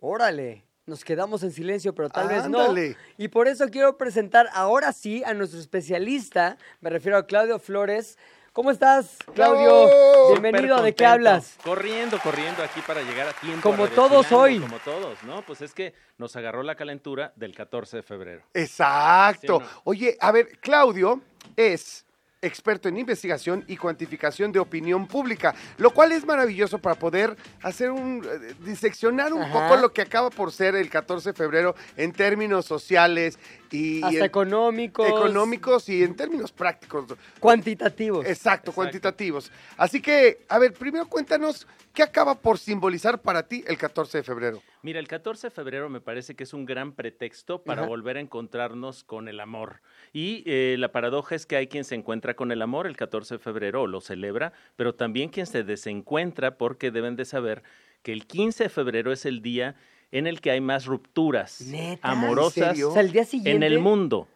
Órale. Nos quedamos en silencio, pero tal vez no.
Ándale.
Y por eso quiero presentar ahora sí a nuestro especialista. Me refiero a Claudio Flores. ¿Cómo estás, Claudio?
¡Bravo!
Bienvenido ¿De qué hablas?
Corriendo, corriendo aquí para llegar a tiempo.
Como todos hoy.
Como todos, ¿no? Pues es que nos agarró la calentura del 14 de febrero.
Exacto.
¿Sí o no?
Oye, a ver, Claudio es experto en investigación y cuantificación de opinión pública, lo cual es maravilloso para poder hacer un eh, diseccionar un
Ajá.
poco lo que acaba por ser el 14 de febrero en términos sociales y,
Hasta
en-
económicos.
económicos y en términos prácticos.
Cuantitativos.
Exacto, cuantitativos. Así que, a ver, primero cuéntanos qué acaba por simbolizar para ti el 14 de febrero.
Mira, el 14 de febrero me parece que es un gran pretexto para
Ajá.
volver a encontrarnos con el amor. Y eh, la paradoja es que hay quien se encuentra con el amor el 14 de febrero o lo celebra, pero también quien se desencuentra porque deben de saber que el 15 de febrero es el día en el que hay más rupturas
¿Neta?
amorosas
¿En serio?
O sea, el día siguiente.
en el mundo.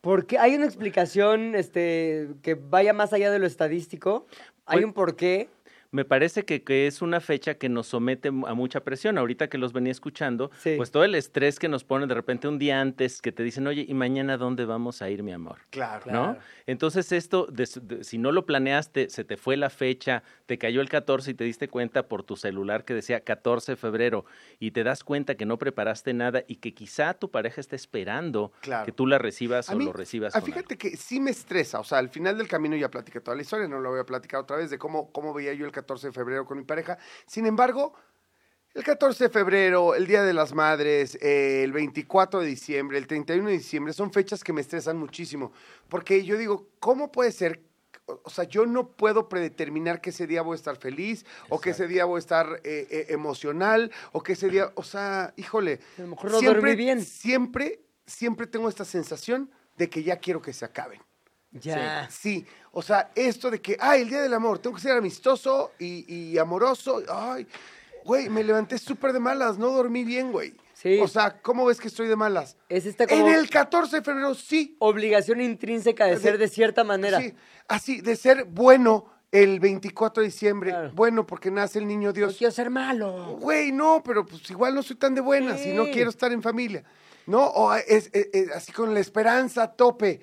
¿Por qué? ¿Hay una explicación este, que vaya más allá de lo estadístico? ¿Hay
Pues-
un porqué?
Me parece que, que es una fecha que nos somete a mucha presión. Ahorita que los venía escuchando,
Sí.
pues todo el estrés que nos pone de repente un día antes, que te dicen, oye, ¿y mañana dónde vamos a ir, mi amor?
Claro.
¿no? Entonces esto, de- de- si no lo planeaste, se te fue la fecha, te cayó el 14 y te diste cuenta por tu celular que decía 14 de febrero y te das cuenta que no preparaste nada y que quizá tu pareja esté esperando
Claro.
que tú la recibas
A
o
mí,
lo recibas
ah,
con algo.
fíjate que sí me estresa, o sea, al final del camino ya platiqué toda la historia, no lo voy a platicar otra vez de cómo, cómo veía yo el 14 de febrero con mi pareja. Sin embargo, el 14 de febrero, el Día de las Madres, eh, el 24 de diciembre, el 31 de diciembre, son fechas que me estresan muchísimo, porque yo digo, ¿cómo puede ser o sea, yo no puedo predeterminar que ese día voy a estar feliz, o que ese día voy a estar eh, eh, emocional, o que ese día, o sea, híjole.
A lo mejor no dormí bien.
Siempre, siempre tengo esta sensación de que ya quiero que se acaben.
Ya.
Sí, o sea, esto de que, ay, el día del amor, tengo que ser amistoso y, y amoroso. Ay, güey, me levanté súper de malas, no dormí bien, güey.
Sí.
O sea, ¿cómo ves que estoy de malas?
Es esta como
En el 14 de febrero, sí.
obligación intrínseca de
De-
ser de cierta manera.
Sí, así, de ser bueno el 24 de diciembre.
Claro.
Bueno, porque nace el niño
No
Dios.
quiero ser malo.
Güey, no, pero pues igual no soy tan de buenas y no
Sí.
quiero estar en familia. ¿No? O es, es- es así con la esperanza a tope.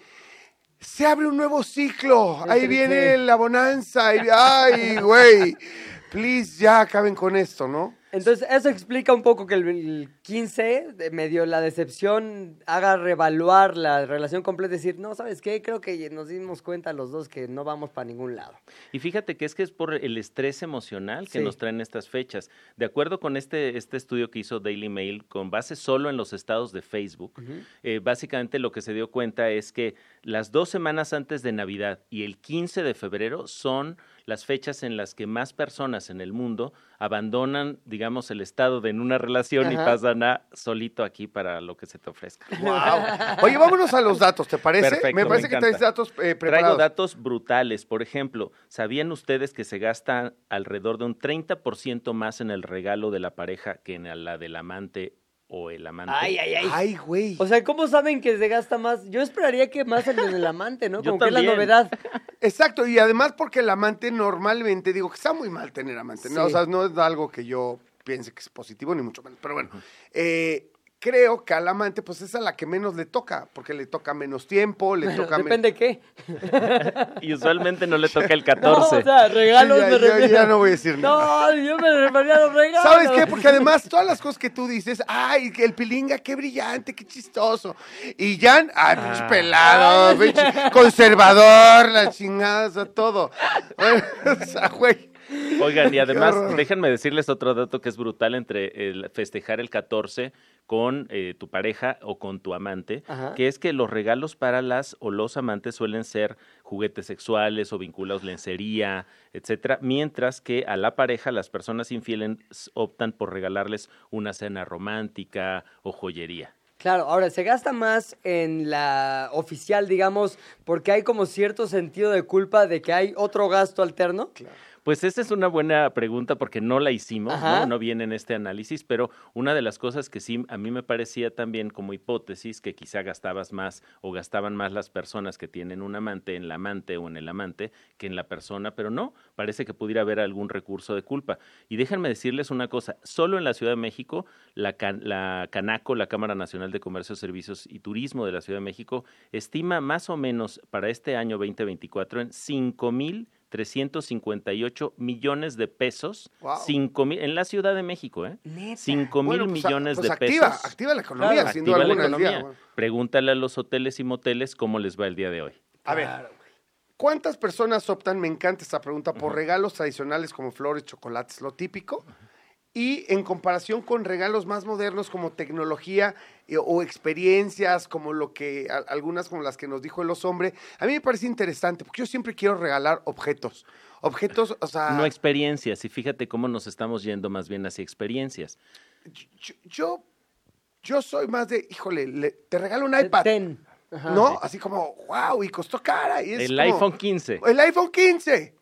Se abre un nuevo ciclo. Ahí viene la bonanza. Ay, güey. Please, ya acaben con esto, ¿no?
Entonces, eso explica un poco que el, el 15, de medio la decepción, haga revaluar la relación completa. Decir, no, ¿sabes qué? Creo que nos dimos cuenta los dos que no vamos para ningún lado.
Y fíjate que es que es por el estrés emocional que
Sí.
nos traen estas fechas. De acuerdo con este, este estudio que hizo Daily Mail, con base solo en los estados de Facebook, eh, básicamente lo que se dio cuenta es que las dos semanas antes de Navidad y el 15 de febrero son las fechas en las que más personas en el mundo abandonan, digamos, el estado de en una relación y pasan a solito aquí para lo que se te ofrezca.
Wow. Oye, vámonos a los datos, ¿te parece?
Perfecto,
me
me
parece que traes datos eh,
Traigo
preparados.
datos brutales. Por ejemplo, ¿sabían ustedes que se gasta alrededor de un 30% más en el regalo de la pareja que en la del amante o el amante?
Ay, ay, ay.
Ay, güey.
O sea, ¿cómo saben que se gasta más? Yo esperaría que más en el amante, ¿no?
Yo
Como que es la novedad.
Exacto, y además porque el amante normalmente, digo que está muy mal tener amante, ¿no?
Sí.
O sea, no es algo que yo piense que es positivo, ni mucho menos, pero bueno, eh, creo que al amante, pues es a la que menos le toca, porque le toca menos tiempo, le
Bueno,
toca men-
depende de qué.
Y usualmente no le toca el
No,
14.
o sea, regalos
Sí, ya-
me
ya-
refiero.
ya no voy a decir nada.
No, yo me refería a los regalos.
¿Sabes qué? Porque además todas las cosas que tú dices, ay, el pilinga, qué brillante, qué chistoso. Y Jan, ay, pinche
Ah.
pelado, pinche conservador, la chingada, o sea, todo. Bueno, o sea, güey.
Oigan, y además, déjenme decirles otro dato que es brutal entre el festejar el 14 con eh, tu pareja o con tu amante,
Ajá.
que es que los regalos para las o los amantes suelen ser juguetes sexuales o vinculados lencería, etcétera, mientras que a la pareja las personas infieles optan por regalarles una cena romántica o joyería.
Claro, ahora se gasta más en la oficial, digamos, porque hay como cierto sentido de culpa de que hay otro gasto alterno.
Pues esa es una buena pregunta porque no la hicimos. ¿no? no viene en este análisis, pero una de las cosas que sí a mí me parecía también como hipótesis que quizá gastabas más o gastaban más las personas que tienen un amante en la amante o en el amante que en la persona, pero no, parece que pudiera haber algún recurso de culpa. Y déjenme decirles una cosa, solo en la Ciudad de México, la, Can- la Canaco, la Cámara Nacional de Comercio, Servicios y Turismo de la Ciudad de México, estima más o menos para este año 2024 en 5 mil 358 millones de pesos,
Wow.
cinco mil, en la Ciudad de México, ¿eh?
Neta.
5 mil
Bueno, pues, a-
millones
pues
de
activa,
pesos.
activa la economía,
Claro,
sin duda
la
día,
economía. Pregúntale a los hoteles y moteles cómo les va el día de hoy.
A ver, ¿cuántas personas optan, me encanta esta pregunta, por regalos tradicionales como flores, chocolates, lo típico? Y en comparación con regalos más modernos como tecnología eh, o experiencias como lo que, a- algunas como las que nos dijo el Los Hombre, a mí me parece interesante porque yo siempre quiero regalar objetos. Objetos, o sea,
No experiencias, y fíjate cómo nos estamos yendo más bien hacia experiencias.
yo, yo, yo soy más de, híjole, le- te regalo un iPad,
Ten. Ajá.
¿no? Así como, wow, y costó cara. Y es
El
como-
iPhone 15.
El iPhone 15.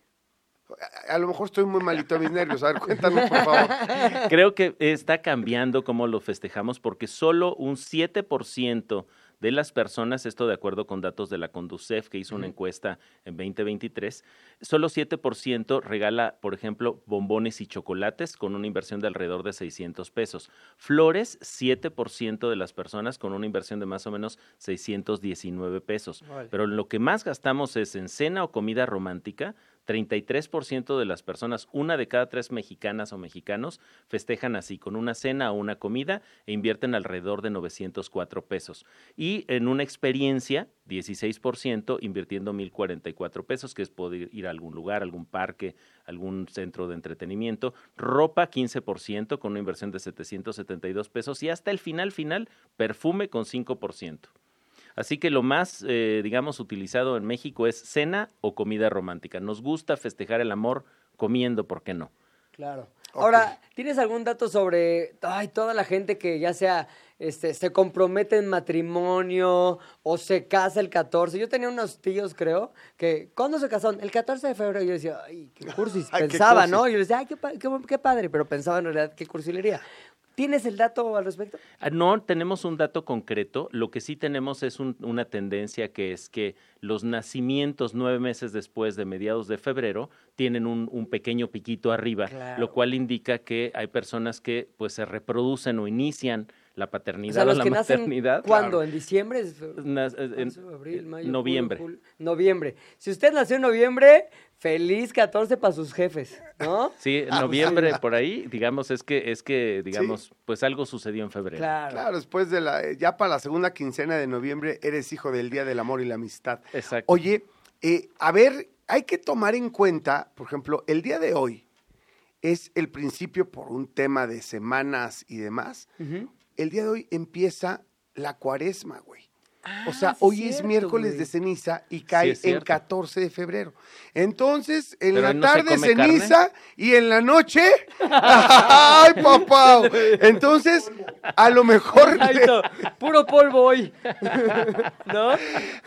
A, a lo mejor estoy muy malito de mis nervios. A ver, cuéntanos, por favor.
Creo que está cambiando cómo lo festejamos porque solo un 7% de las personas, esto de acuerdo con datos de la Conducef que hizo una encuesta en 2023, solo 7% regala, por ejemplo, bombones y chocolates con una inversión de alrededor de 600 pesos. Flores, 7% de las personas con una inversión de más o menos 619 pesos. Pero lo que más gastamos es en cena o comida romántica. 33% de las personas, una de cada tres mexicanas o mexicanos, festejan así, con una cena o una comida e invierten alrededor de 904 pesos. Y en una experiencia, 16% invirtiendo 1044 pesos, que es poder ir a algún lugar, algún parque, algún centro de entretenimiento. Ropa, 15%, con una inversión de 772 pesos. Y hasta el final, final, perfume con 5%. Así que lo más, eh, digamos, utilizado en México es cena o comida romántica. Nos gusta festejar el amor comiendo, ¿por qué no?
Claro. Ahora, ¿tienes algún dato sobre ay, toda la gente que ya sea este, se compromete en matrimonio o se casa el 14? Yo tenía unos tíos, creo, que ¿cuándo se casaron? El 14 de febrero. Yo decía, ay, qué cursis.
Ay, qué
Pensaba,
cursi.
¿no? Yo decía, ay, qué, qué, qué padre, pero pensaba en realidad qué cursilería. ¿Tienes el dato al respecto?
Ah, No tenemos un dato concreto, lo que sí tenemos es un- una tendencia que es que los nacimientos nueve meses después de mediados de febrero tienen un, un pequeño piquito arriba,
Claro.
lo cual indica que hay personas que pues se reproducen o inician la
O
paternidad o, la
que nacen,
maternidad.
¿cuándo? ¿En diciembre? ¿Es-
Nas- eh, en
marzo, abril, mayo,
noviembre.
julio? Noviembre. Si usted nació en noviembre, feliz 14 para sus jefes, ¿no?
Sí, en noviembre por ahí, digamos, es que, es que, digamos, pues algo sucedió en febrero.
Claro.
Claro, después de la, ya para la segunda quincena de noviembre eres hijo del Día del Amor y la Amistad.
Exacto.
Oye, eh, a ver, hay que tomar en cuenta, por ejemplo, el día de hoy es el principio por un tema de semanas y demás. El día de hoy empieza la cuaresma, güey. O sea,
Ah, sí
hoy es
cierto,
miércoles
güey.
de ceniza y cae
cierto.
14 de febrero. Entonces, en
Pero
la
no
tarde ceniza y en la noche, ¡ay, papá! Entonces, a lo mejor
Exacto. Puro polvo hoy. ¿No?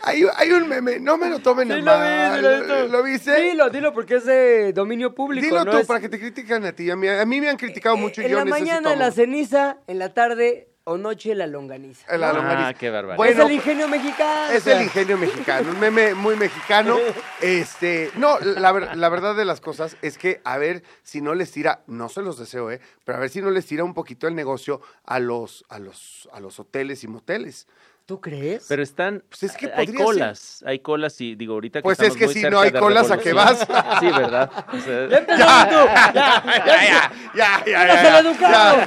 hay, hay un meme, no me lo tomen a
Sí, lo vi,
mal.
lo.
¿Lo viste?
Dilo, dilo, porque es de dominio público.
Dilo
¿no?
tú
Es-
para que te critican a ti. A mí, a mí me han criticado
eh,
mucho y
En
yo
la mañana la ceniza, en la tarde o noche la longaniza.
La
¿no?
longaniza.
Ah, qué barbaridad.
Bueno,
es el ingenio mexicano.
Es
o sea.
el ingenio mexicano, un meme muy mexicano. Este, no, la, ver- la verdad de las cosas es que a ver si no les tira, no se los deseo, eh, pero a ver si no les tira un poquito el negocio a los, a los, a los hoteles y moteles.
¿Tú crees?
Pero están,
Pues es que
hay
podría ser.
colas, hay colas y digo ahorita que
Pues
estamos
es que
muy
si
cerca
no hay
de
colas, ¿a qué vas?
Sí, ¿verdad? O sea,
¡Ya empezó tú! ¡Ya! ¡Ya!
ya, ya, ya,
¡Ya
ya,
lo educado!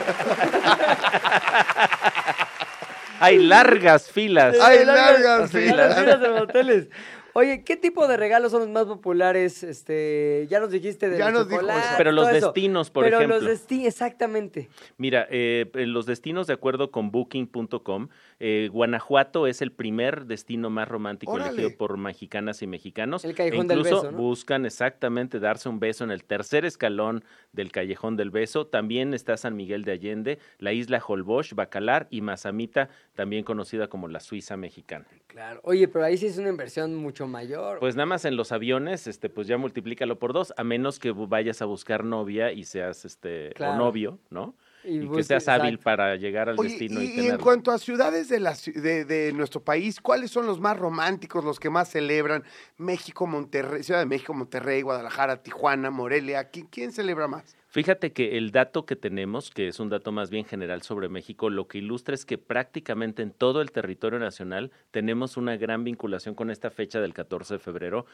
hay largas filas.
Hay largas
sí,
filas.
largas filas los hoteles. Oye, ¿qué tipo de regalos son los más populares? Este, ya nos dijiste de
Ya nos dijo eso.
Pero los destinos, por
Pero
ejemplo.
los destinos, exactamente.
Mira, eh, en los destinos de acuerdo con booking.com, eh, Guanajuato es el primer destino más romántico
Órale.
elegido por mexicanas y mexicanos.
El Callejón
E
del
incluso
Beso, ¿no?
buscan exactamente darse un beso en el tercer escalón del Callejón del Beso. También está San Miguel de Allende, la isla Holbox, Bacalar y Mazamita, también conocida como la Suiza mexicana.
Claro. Oye, pero ahí sí es una inversión mucho mayor.
Pues nada más en los aviones, este, pues ya multiplícalo por dos, a menos que vayas a buscar novia y seas este
Claro.
o novio, ¿no?
Y
Y, que
busques-
seas hábil para llegar al
Oye,
destino
y,
y,
y en cuanto a ciudades de, la, de, de nuestro país, ¿cuáles son los más románticos, los que más celebran? México, Monterrey, Ciudad de México, Monterrey, Guadalajara, Tijuana, Morelia. ¿Quién, quién celebra más?
Fíjate que el dato que tenemos, que es un dato más bien general sobre México, lo que ilustra es que prácticamente en todo el territorio nacional tenemos una gran vinculación con esta fecha del 14 de febrero.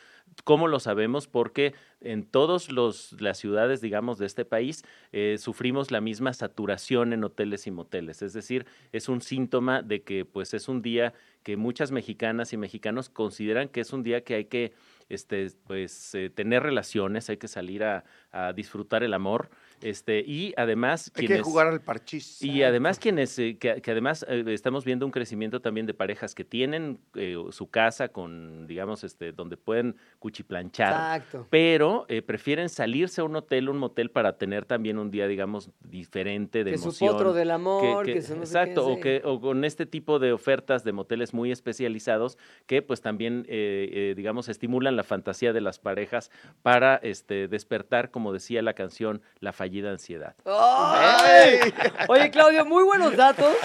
¿Cómo lo sabemos? Porque en todas las ciudades, digamos, de este país, eh, sufrimos la misma saturación en hoteles y moteles. Es decir, es un síntoma de que pues es un día que muchas mexicanas y mexicanos consideran que es un día que hay que este, pues, eh, tener relaciones, hay que salir a, a disfrutar el amor, este, y además
Hay que jugar al parchís.
y además quienes, eh, que, que además eh, estamos viendo un crecimiento también de parejas que tienen eh, su casa con, digamos, este, donde pueden cuchiplanchar,
Exacto.
pero eh, prefieren salirse a un hotel, un motel para tener también un día, digamos, diferente de
Que su
emoción.
potro del amor, que su no sé qué,
exacto, o que o con este tipo de ofertas de moteles muy especializados que pues también, eh, eh, digamos, estimulan la fantasía de las parejas para este despertar, como decía la canción, la fallida ansiedad.
¡Ay! Oye, Claudio, muy buenos datos.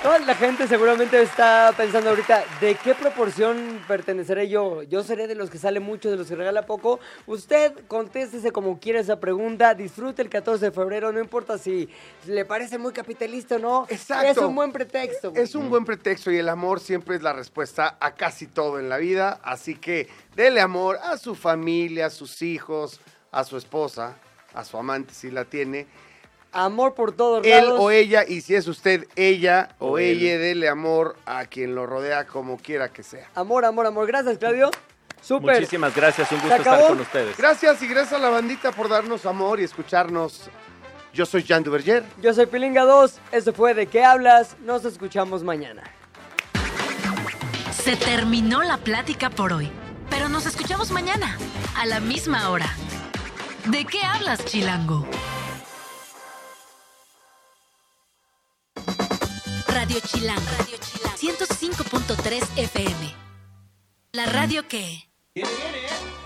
Toda la gente seguramente está pensando ahorita, ¿de qué proporción perteneceré yo? Yo seré de los que sale mucho, de los que regala poco. Usted contéstese como quiera esa pregunta. Disfrute el 14 de febrero, no importa si le parece muy capitalista o no.
Exacto.
Es un buen pretexto.
Es un buen pretexto y el amor siempre es la respuesta a casi todo en la vida. Así que dele amor a su familia, a sus hijos, a su esposa, a su amante si la tiene.
Amor por todos
Él
lados.
o ella, y si es usted ella o,
O él.
ella, dele amor a quien lo rodea como quiera que sea.
Amor, amor, amor. Gracias, Claudio. Súper.
Muchísimas gracias, un
¿Se
gusto estar con ustedes.
Gracias y gracias a la bandita por darnos amor y escucharnos. Yo soy Jan Duverger.
Yo soy Pilinga 2. Esto fue De qué hablas. Nos escuchamos mañana.
Se terminó la plática por hoy, pero nos escuchamos mañana, a la misma hora. ¿De qué hablas, Chilango? Radio Chilango. Radio Chilango. 105.3 FM. La radio que...
Viene, viene,